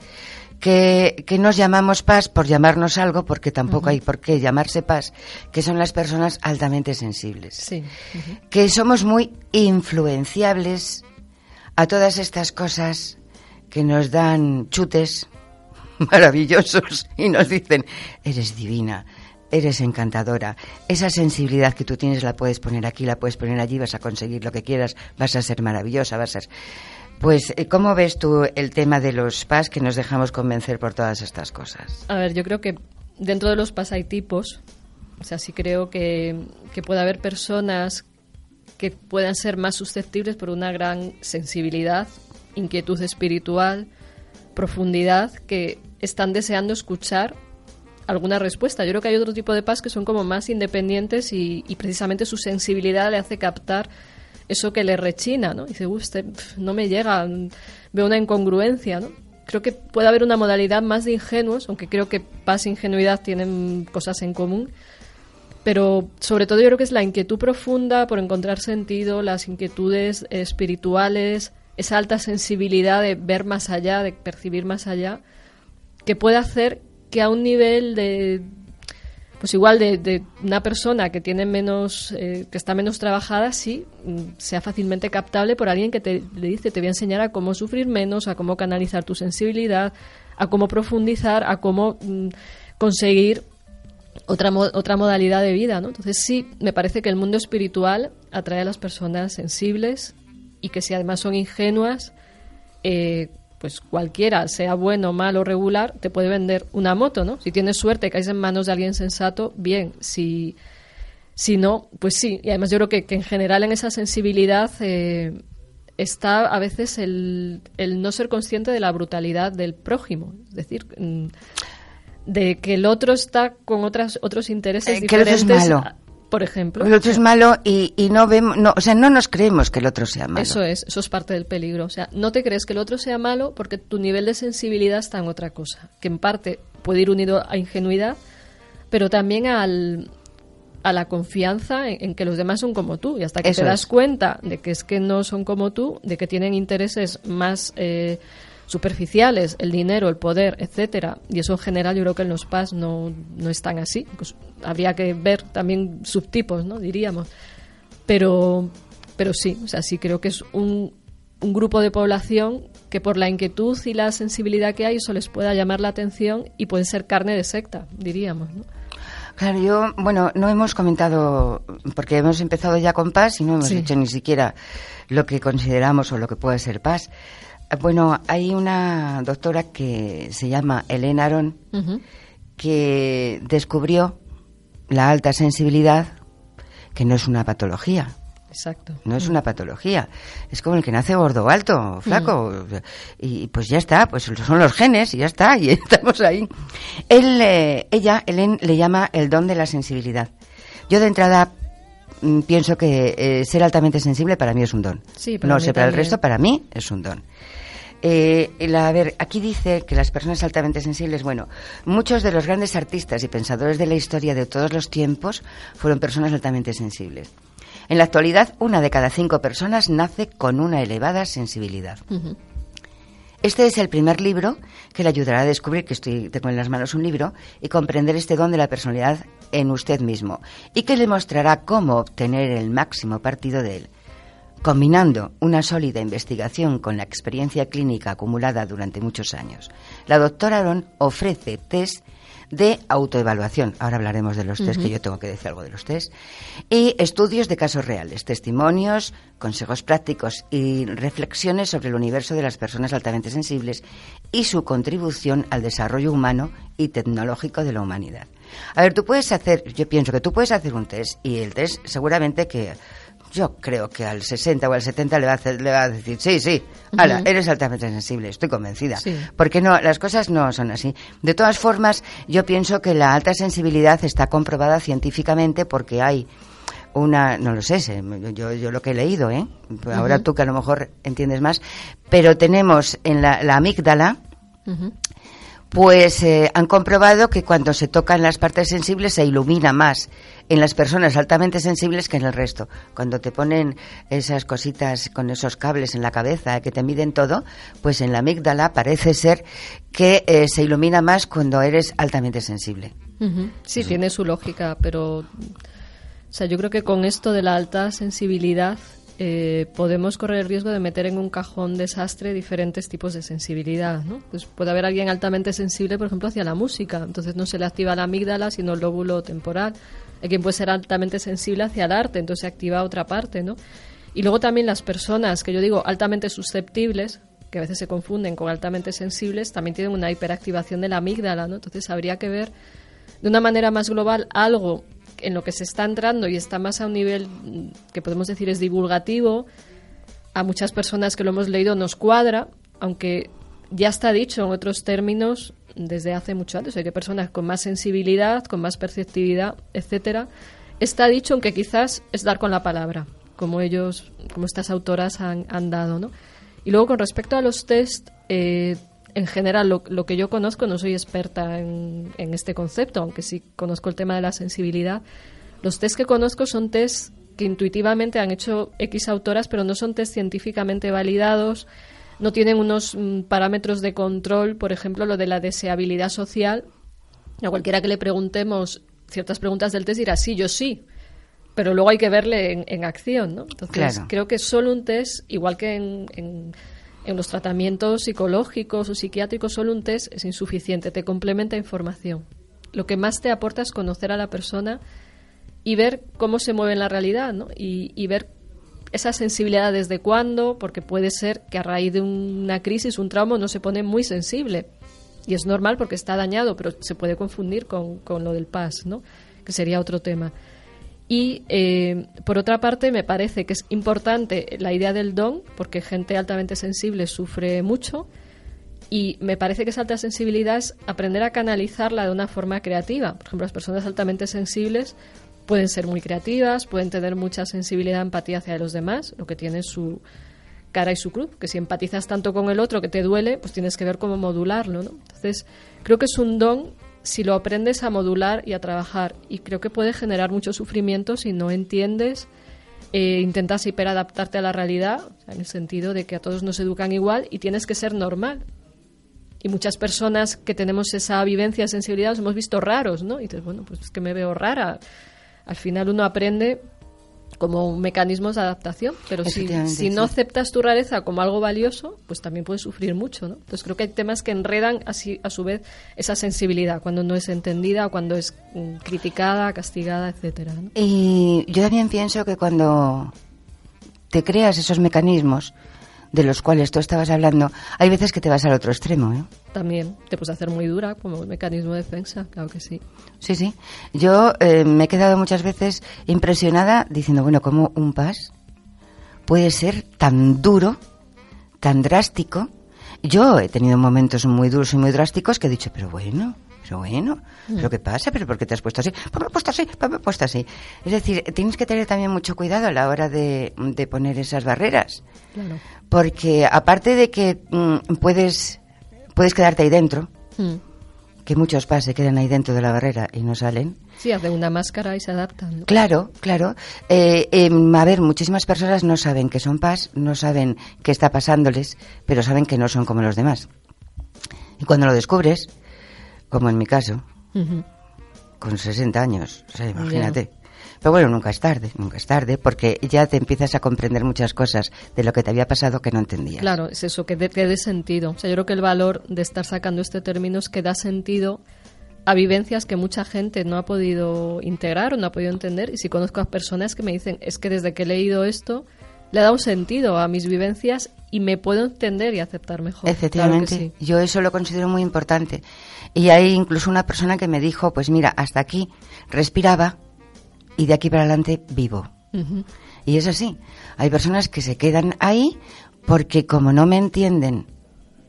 que, que, nos llamamos paz por llamarnos algo, porque tampoco hay por qué llamarse paz, que son las personas altamente sensibles. Sí. Que somos muy influenciables a todas estas cosas que nos dan chutes [LAUGHS] maravillosos y nos dicen, eres divina, eres encantadora. Esa sensibilidad que tú tienes la puedes poner aquí, la puedes poner allí, vas a conseguir lo que quieras, vas a ser maravillosa, vas a... Pues, eh, ¿cómo ves tú el tema de los PAS que nos dejamos convencer por todas estas cosas? A ver, yo creo que dentro de los PAS hay tipos. O sea, sí creo que, que puede haber personas que puedan ser más susceptibles por una gran sensibilidad, inquietud espiritual, profundidad, que están deseando escuchar alguna respuesta. Yo creo que hay otro tipo de paz que son como más independientes y, y precisamente su sensibilidad le hace captar eso que le rechina, ¿no? Dice, usted no me llega, veo una incongruencia, ¿no? Creo que puede haber una modalidad más de ingenuos, aunque creo que paz e ingenuidad tienen cosas en común, pero sobre todo yo creo que es la inquietud profunda por encontrar sentido, las inquietudes espirituales, esa alta sensibilidad de ver más allá, de percibir más allá, que puede hacer que a un nivel de, pues igual de, una persona que tiene menos eh, que está menos trabajada sí mm, sea fácilmente captable por alguien que te le dice te voy a enseñar a cómo sufrir menos a cómo canalizar tu sensibilidad a cómo profundizar a cómo mm, conseguir otra otra modalidad de vida ¿no? entonces sí me parece que el mundo espiritual atrae a las personas sensibles y que si además son ingenuas eh, pues cualquiera, sea bueno, malo, regular, te puede vender una moto, ¿no? Si tienes suerte, caes en manos de alguien sensato, bien. Si, si no, pues sí. Y además yo creo que, que en general en esa sensibilidad eh, está a veces el, el, no ser consciente de la brutalidad del prójimo. Es decir, mm, de que el otro está con otras, otros intereses Eh, diferentes. es malo. Por ejemplo. El otro es malo y, y no vemos, no, o sea, no nos creemos que el otro sea malo. Eso es, eso es parte del peligro. O sea, no te crees que el otro sea malo porque tu nivel de sensibilidad está en otra cosa, que en parte puede ir unido a ingenuidad, pero también al, a la confianza en, en que los demás son como tú. Y hasta que Eso te das es. cuenta de que es que no son como tú, de que tienen intereses más eh, superficiales, el dinero, el poder, etcétera, y eso en general yo creo que en los PAS no, no están así. Pues habría que ver también subtipos, ¿no? Diríamos. Pero, pero sí, o sea, sí creo que es un, un grupo de población que por la inquietud y la sensibilidad que hay eso les pueda llamar la atención y pueden ser carne de secta, diríamos, ¿no? Claro, yo, bueno, no hemos comentado, porque hemos empezado ya con paz y no hemos Sí. dicho ni siquiera lo que consideramos o lo que puede ser paz. Eh, Bueno, hay una doctora que se llama Elena Ujú. que descubrió la alta sensibilidad, que no es una patología. Exacto. No es una patología. Es como el que nace gordo alto, o flaco. Y pues ya está, pues son los genes y ya está, y [LAUGHS] estamos ahí. Él, eh, ella, Helen, le llama el don de la sensibilidad. Yo de entrada mm, pienso que eh, ser altamente sensible para mí es un don. Sí, para no sé, para el resto, para mí es un don. Eh, la- a ver, aquí dice que las personas altamente sensibles, bueno, muchos de los grandes artistas y pensadores de la historia de todos los tiempos fueron personas altamente sensibles. En la actualidad, una de cada cinco personas nace con una elevada sensibilidad. Este es el primer libro que le ayudará a descubrir que estoy, tengo en las manos un libro y comprender este don de la personalidad en usted mismo y que le mostrará cómo obtener el máximo partido de él. Combinando una sólida investigación con la experiencia clínica acumulada durante muchos años, la doctora Aron ofrece test de autoevaluación. Ahora hablaremos de los test, que yo tengo que decir algo de los test. Y estudios de casos reales, testimonios, consejos prácticos y reflexiones sobre el universo de las personas altamente sensibles y su contribución al desarrollo humano y tecnológico de la humanidad. A ver, tú puedes hacer, yo pienso que tú puedes hacer un test y el test seguramente que yo creo que al 60 o al 70 le va a, hacer- le va a decir, sí, sí, ala, eres altamente sensible, estoy convencida. Sí. Porque no, las cosas no son así. De todas formas, yo pienso que la alta sensibilidad está comprobada científicamente porque hay una, no lo sé, yo, yo lo que he leído, ¿eh? Ahora Ujú. tú que a lo mejor entiendes más, pero tenemos en la, la amígdala. Pues eh, han comprobado que cuando se tocan las partes sensibles se ilumina más en las personas altamente sensibles que en el resto. Cuando te ponen esas cositas con esos cables en la cabeza que te miden todo, pues en la amígdala parece ser que eh, se ilumina más cuando eres altamente sensible. Sí, tiene su lógica, pero o sea, yo creo que con esto de la alta sensibilidad eh, podemos correr el riesgo de meter en un cajón desastre diferentes tipos de sensibilidad. ¿no? Pues puede haber alguien altamente sensible, por ejemplo, hacia la música, entonces no se le activa la amígdala, sino el lóbulo temporal. Hay quien puede ser altamente sensible hacia el arte, entonces se activa otra parte. ¿no? Y luego también las personas que yo digo altamente susceptibles, que a veces se confunden con altamente sensibles, también tienen una hiperactivación de la amígdala. ¿no? Entonces habría que ver de una manera más global algo en lo que se está entrando y está más a un nivel que podemos decir es divulgativo, a muchas personas que lo hemos leído nos cuadra, aunque ya está dicho en otros términos desde hace mucho antes, hay que personas con más sensibilidad, con más perceptividad, etcétera, está dicho aunque quizás es dar con la palabra, como ellos, como estas autoras han, han dado, ¿no? Y luego con respecto a los test, eh, en general, lo, lo, que yo conozco, no soy experta en, en, este concepto, aunque sí conozco el tema de la sensibilidad. Los test que conozco son test que intuitivamente han hecho X autoras, pero no son test científicamente validados, no tienen unos mm, parámetros de control, por ejemplo, lo de la deseabilidad social. A cualquiera que le preguntemos ciertas preguntas del test dirá sí, yo sí, pero luego hay que verle en, en acción, ¿no? Entonces, Claro. creo que solo un test, igual que en, en en los tratamientos psicológicos o psiquiátricos solo un test es insuficiente, te complementa información. Lo que más te aporta es conocer a la persona y ver cómo se mueve en la realidad, ¿no? Y, y ver esa sensibilidad desde cuándo, porque puede ser que a raíz de una crisis, un trauma, no se pone muy sensible. Y es normal porque está dañado, pero se puede confundir con, con lo del PAS, ¿no? Que sería otro tema. Y eh, por otra parte, me parece que es importante la idea del don, porque gente altamente sensible sufre mucho. Y me parece que esa alta sensibilidad es aprender a canalizarla de una forma creativa. Por ejemplo, las personas altamente sensibles pueden ser muy creativas, pueden tener mucha sensibilidad, empatía hacia los demás, lo que tiene su cara y su cruz. Que si empatizas tanto con el otro que te duele, pues tienes que ver cómo modularlo. ¿no? Entonces, creo que es un don si lo aprendes a modular y a trabajar. Y creo que puede generar mucho sufrimiento si no entiendes, eh, intentas hiperadaptarte a la realidad, en el sentido de que a todos nos educan igual y tienes que ser normal. Y muchas personas que tenemos esa vivencia, sensibilidad, nos hemos visto raros, ¿no? Y dices, bueno, pues es que me veo rara. Al final uno aprende como mecanismos de adaptación, pero si, si no sí. aceptas tu rareza como algo valioso, pues también puedes sufrir mucho, ¿no? Entonces creo que hay temas que enredan así a su vez esa sensibilidad cuando no es entendida, cuando es mm, criticada, castigada, etcétera. ¿no? Y yo también pienso que cuando te creas esos mecanismos de los cuales tú estabas hablando, hay veces que te vas al otro extremo, ¿eh? También te puedes hacer muy dura como mecanismo de defensa, claro que sí. Sí, sí. Yo eh, me he quedado muchas veces impresionada diciendo, bueno, ¿cómo un pas puede ser tan duro, tan drástico? Yo he tenido momentos muy duros y muy drásticos que he dicho, pero bueno, pero bueno, ¿pero qué pasa? ¿Pero por qué te has puesto así? Me he puesto así, me he puesto así. Es decir, tienes que tener también mucho cuidado a la hora de, de poner esas barreras. Claro. Porque aparte de que mm, puedes, puedes quedarte ahí dentro, Mm. que muchos pas se quedan ahí dentro de la barrera y no salen. Sí, hacen una máscara y se adaptan. ¿no? Claro, claro. Eh, eh, a ver, muchísimas personas no saben que son PAS, no saben qué está pasándoles, pero saben que no son como los demás. Y cuando lo descubres, como en mi caso, con 60 años, o sea, imagínate. Pero bueno, nunca es tarde, nunca es tarde, porque ya te empiezas a comprender muchas cosas de lo que te había pasado que no entendías. Claro, es eso, que dé que dé sentido. O sea, yo creo que el valor de estar sacando este término es que da sentido a vivencias que mucha gente no ha podido integrar o no ha podido entender. Y si conozco a personas que me dicen, es que desde que he leído esto, le da un sentido a mis vivencias y me puedo entender y aceptar mejor. Efectivamente, Claro que sí. yo eso lo considero muy importante. Y hay incluso una persona que me dijo, pues mira, hasta aquí respiraba y de aquí para adelante vivo. Y es así. Hay personas que se quedan ahí porque como no me entienden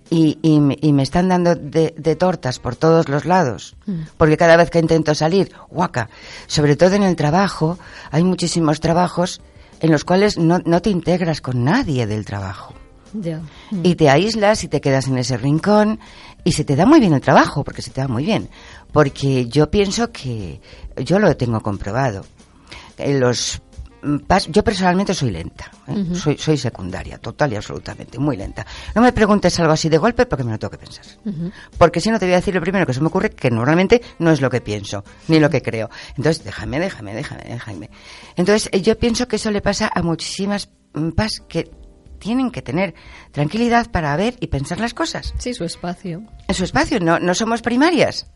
y, y me, y me están dando de, de tortas por todos los lados, Mm. porque cada vez que intento salir, guaca, sobre todo en el trabajo, hay muchísimos trabajos en los cuales no, no te integras con nadie del trabajo. Ya. Y te aíslas y te quedas en ese rincón y se te da muy bien el trabajo, porque se te da muy bien. Porque yo pienso que, yo lo tengo comprobado, los mm, yo personalmente soy lenta, ¿eh? Soy, soy secundaria, total y absolutamente, muy lenta. No me preguntes algo así de golpe porque me lo tengo que pensar. Porque si no te voy a decir lo primero que se me ocurre, que normalmente no es lo que pienso, ni lo que creo. Entonces, déjame, déjame, déjame, déjame. Entonces, eh, yo pienso que eso le pasa a muchísimas mm, PAS que tienen que tener tranquilidad para ver y pensar las cosas. Sí, su espacio. En su espacio, no, no somos primarias.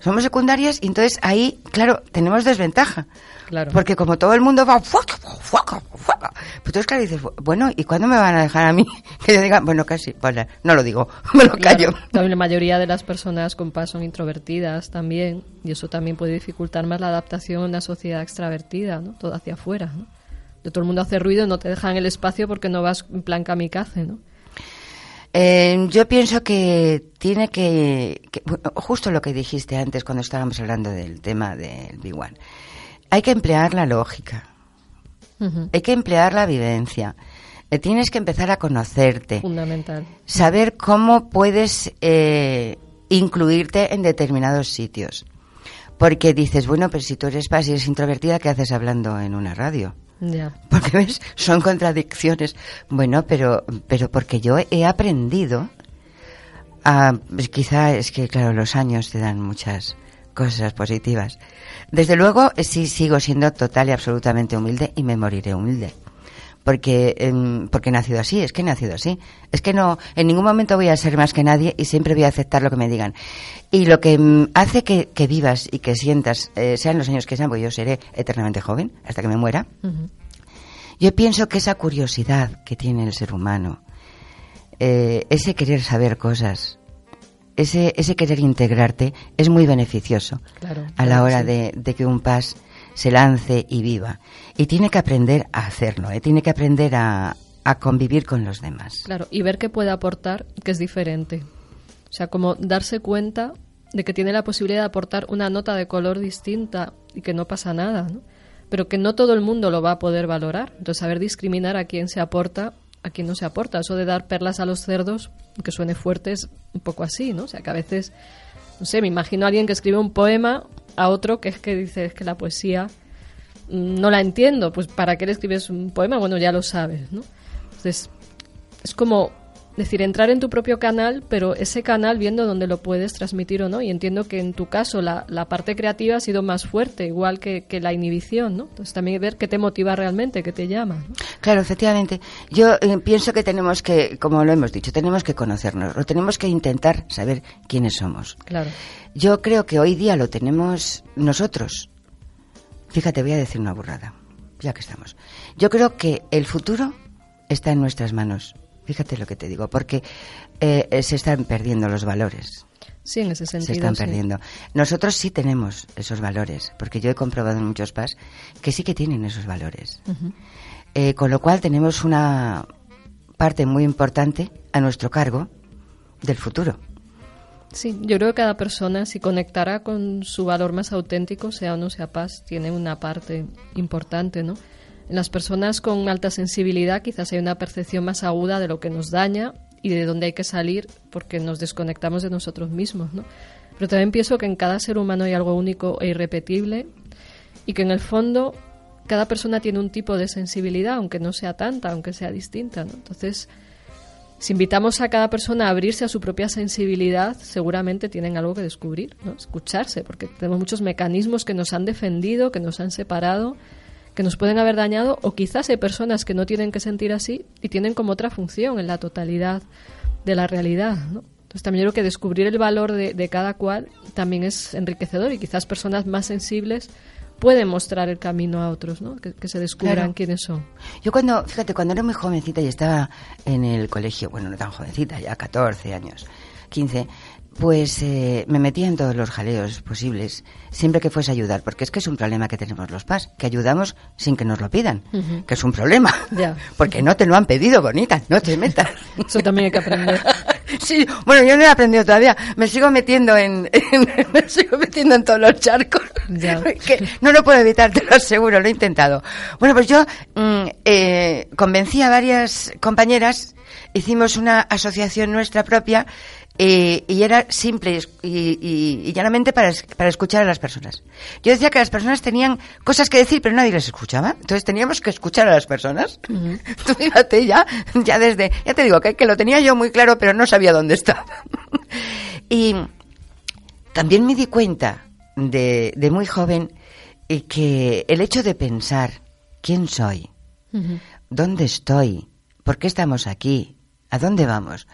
Somos secundarias y entonces ahí, claro, tenemos desventaja. Claro. Porque como todo el mundo va... fuaca, fuaca, fuaca, Pues entonces, claro, dices, bueno, ¿y cuándo me van a dejar a mí [LAUGHS] que yo diga, bueno, casi, bueno, no lo digo, [LAUGHS] me lo callo? Claro, también la mayoría de las personas con PAS son introvertidas también, y eso también puede dificultar más la adaptación a una sociedad extravertida, ¿no? Todo hacia afuera, ¿no? De todo el mundo hace ruido, no te dejan el espacio porque no vas en plan kamikaze, ¿no? Eh, yo pienso que tiene que, que- bueno, justo lo que dijiste antes cuando estábamos hablando del tema del Big One. Hay que emplear la lógica, hay que emplear la vivencia. Eh, tienes que empezar a conocerte, Fundamental. saber cómo puedes eh, incluirte en determinados sitios. Porque dices, bueno, pero si tú eres paz y eres introvertida, ¿qué haces hablando en una radio? Ya. Porque ves, son contradicciones. Bueno, pero, pero porque yo he aprendido a, pues quizá es que, claro, los años te dan muchas cosas positivas. Desde luego, eh, sí sigo siendo total y absolutamente humilde y me moriré humilde. Porque, em, porque he nacido así, es que he nacido así. Es que no, en ningún momento voy a ser más que nadie y siempre voy a aceptar lo que me digan. Y lo que mm, hace que, que vivas y que sientas, eh, sean los años que sean, porque yo seré eternamente joven, hasta que me muera, yo pienso que esa curiosidad que tiene el ser humano, eh, ese querer saber cosas, ese, ese querer integrarte, es muy beneficioso Claro, a la claro, hora sí. de, de que un PAS se lance y viva. Y tiene que aprender a hacerlo, ¿eh? tiene que aprender a, a convivir con los demás. Claro, y ver qué puede aportar, que es diferente. O sea, como darse cuenta de que tiene la posibilidad de aportar una nota de color distinta y que no pasa nada, ¿no? Pero que no todo el mundo lo va a poder valorar. Entonces, saber discriminar a quién se aporta, a quién no se aporta. Eso de dar perlas a los cerdos, que suene fuerte, es un poco así, ¿no? O sea, que a veces, no sé, me imagino a alguien que escribe un poema a otro que es que dice es que la poesía mm, no la entiendo. Pues, ¿para qué le escribes un poema? Bueno, ya lo sabes, ¿no? Entonces, es como decir, entrar en tu propio canal, pero ese canal viendo dónde lo puedes transmitir o no. Y entiendo que en tu caso la, la parte creativa ha sido más fuerte, igual que, que la inhibición, ¿no? Entonces también ver qué te motiva realmente, qué te llama. ¿no? Claro, efectivamente. Yo eh, pienso que tenemos que, como lo hemos dicho, tenemos que conocernos, o tenemos que intentar saber quiénes somos. Claro. Yo creo que hoy día lo tenemos nosotros. Fíjate, voy a decir una burrada, ya que estamos. Yo creo que el futuro está en nuestras manos. Fíjate lo que te digo, porque eh, eh, se están perdiendo los valores. Sí, en ese sentido. Se están sí. perdiendo. Nosotros sí tenemos esos valores, porque yo he comprobado en muchos PAS que sí que tienen esos valores. Eh, con lo cual tenemos una parte muy importante a nuestro cargo del futuro. Sí, yo creo que cada persona, si conectara con su valor más auténtico, sea o no sea paz, tiene una parte importante, ¿no? En las personas con alta sensibilidad quizás hay una percepción más aguda de lo que nos daña y de dónde hay que salir porque nos desconectamos de nosotros mismos, ¿no? Pero también pienso que en cada ser humano hay algo único e irrepetible y que en el fondo cada persona tiene un tipo de sensibilidad, aunque no sea tanta, aunque sea distinta. Entonces, si invitamos a cada persona a abrirse a su propia sensibilidad, seguramente tienen algo que descubrir, ¿no? escucharse, porque tenemos muchos mecanismos que nos han defendido, que nos han separado, que nos pueden haber dañado, o quizás hay personas que no tienen que sentir así y tienen como otra función en la totalidad de la realidad. ¿no? Entonces también yo creo que descubrir el valor de, de cada cual también es enriquecedor y quizás personas más sensibles pueden mostrar el camino a otros, ¿no? que, que se descubran Claro. quiénes son. Yo cuando, fíjate, cuando era muy jovencita y estaba en el colegio, bueno, no tan jovencita, ya 14 años, 15, pues eh, me metía en todos los jaleos posibles, siempre que fuese a ayudar, porque es que es un problema que tenemos los PAS, que ayudamos sin que nos lo pidan, que es un problema, Ya. [LAUGHS] porque no te lo han pedido, bonita, no te metas. [LAUGHS] Eso también hay que aprender. [LAUGHS] Sí, bueno, yo no he aprendido todavía. Me sigo metiendo en, en- me sigo metiendo en todos los charcos. Ya. Que no lo puedo evitar, te lo aseguro, lo he intentado. Bueno, pues yo mm, eh, convencí a varias compañeras hicimos una asociación nuestra propia eh, y era simple y, y- y llanamente para, para escuchar a las personas. Yo decía que las personas tenían cosas que decir, pero nadie les escuchaba. Entonces teníamos que escuchar a las personas. [LAUGHS] Tú fíjate ya, ya desde, ya te digo que, que lo tenía yo muy claro, pero no sabía dónde estaba. [LAUGHS] y también me di cuenta de, de muy joven eh, que el hecho de pensar quién soy, ¿Dónde estoy? ¿Por qué estamos aquí? ¿A dónde vamos?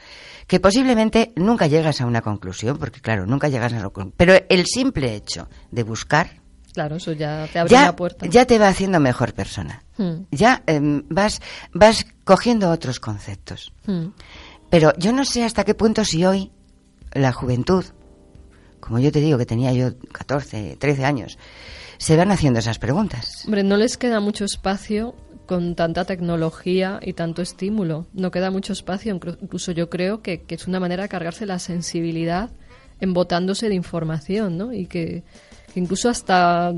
Que posiblemente nunca llegas a una conclusión, porque claro, nunca llegas a una conclusión. Pero el simple hecho de buscar Claro, eso ya te abre ya, la puerta. ya te va haciendo mejor persona. Mm, Ya em, vas, vas cogiendo otros conceptos. mm. Pero yo no sé hasta qué punto si hoy la juventud, como yo te digo que tenía yo 14, 13 años, se van haciendo esas preguntas. Hombre, no les queda mucho espacio con tanta tecnología y tanto estímulo. No queda mucho espacio. inclu- Incluso yo creo que, que es una manera de cargarse la sensibilidad embotándose de información, ¿no? Y que, que incluso hasta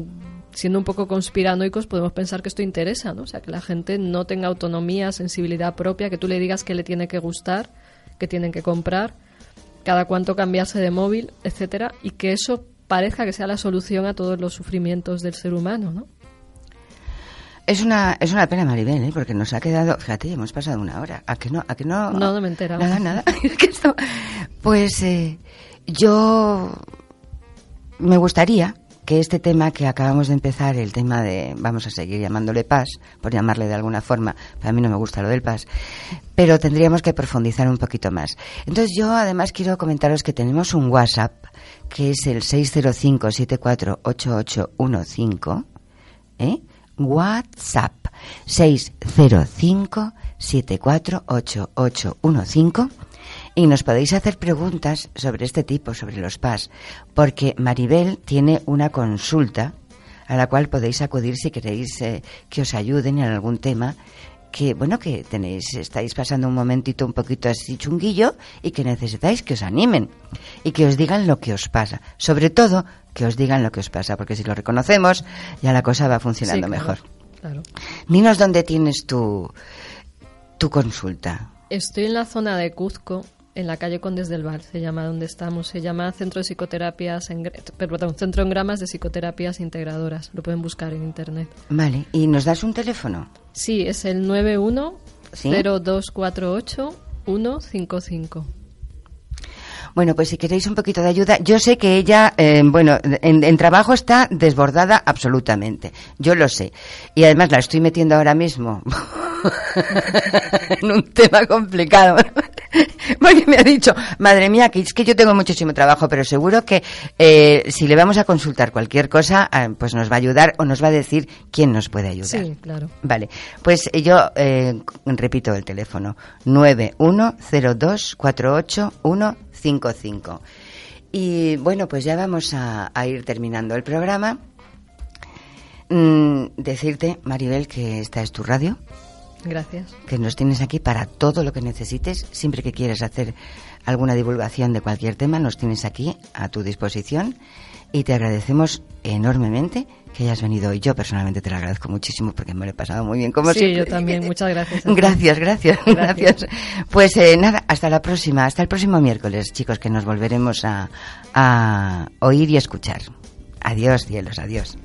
siendo un poco conspiranoicos podemos pensar que esto interesa, ¿no? O sea, que la gente no tenga autonomía, sensibilidad propia, que tú le digas que le tiene que gustar, que tienen que comprar, cada cuánto cambiarse de móvil, etcétera, y que eso parezca que sea la solución a todos los sufrimientos del ser humano, ¿no? Es una, es una pena, Maribel, ¿eh? porque nos ha quedado, fíjate, hemos pasado una hora. ¿A que no? ¿A que no? No, no me he enterado. Nada, [LAUGHS] nada. Pues eh, yo me gustaría que este tema que acabamos de empezar, el tema de, vamos a seguir llamándole paz, por llamarle de alguna forma, para mí no me gusta lo del paz, pero tendríamos que profundizar un poquito más. Entonces yo además quiero comentaros que tenemos un WhatsApp, que es el 605-748815, ¿eh? WhatsApp 605-748815 y nos podéis hacer preguntas sobre este tipo, sobre los PAS, porque Maribel tiene una consulta a la cual podéis acudir si queréis eh, que os ayuden en algún tema que bueno que tenéis estáis pasando un momentito un poquito así chunguillo y que necesitáis que os animen y que os digan lo que os pasa. Sobre todo que os digan lo que os pasa porque si lo reconocemos ya la cosa va funcionando Sí, claro, mejor Claro. dinos dónde tienes tu tu consulta. Estoy en la zona de Cuzco, en la calle Condes del Val, se llama donde estamos. Se llama Centro de Psicoterapias, en, perdón, Centro en Gramas de Psicoterapias Integradoras. Lo pueden buscar en internet. vale y nos das un teléfono Sí, es el 91 ¿Sí? 0248 155. Bueno, pues si queréis un poquito de ayuda, yo sé que ella, eh, bueno, en, en trabajo está desbordada absolutamente, yo lo sé. Y además la estoy metiendo ahora mismo [LAUGHS] en un tema complicado. [LAUGHS] Porque me ha dicho, madre mía, que es que yo tengo muchísimo trabajo, pero seguro que eh, si le vamos a consultar cualquier cosa, ah, pues nos va a ayudar o nos va a decir quién nos puede ayudar. Sí, claro. Vale, pues eh, yo eh, repito el teléfono 910248155. Y bueno, pues ya vamos a, a ir terminando el programa. Mm, decirte, Maribel, que esta es tu radio, Gracias. que nos tienes aquí para todo lo que necesites. Siempre que quieras hacer alguna divulgación de cualquier tema, nos tienes aquí a tu disposición. Y te agradecemos enormemente que hayas venido hoy. Yo personalmente te lo agradezco muchísimo porque me lo he pasado muy bien, como sí, siempre. yo también. Muchas. Gracias, gracias, Gracias. gracias. Pues eh, nada, hasta la próxima, hasta el próximo miércoles, chicos, que nos volveremos a, a oír y escuchar. Adiós, cielos, adiós.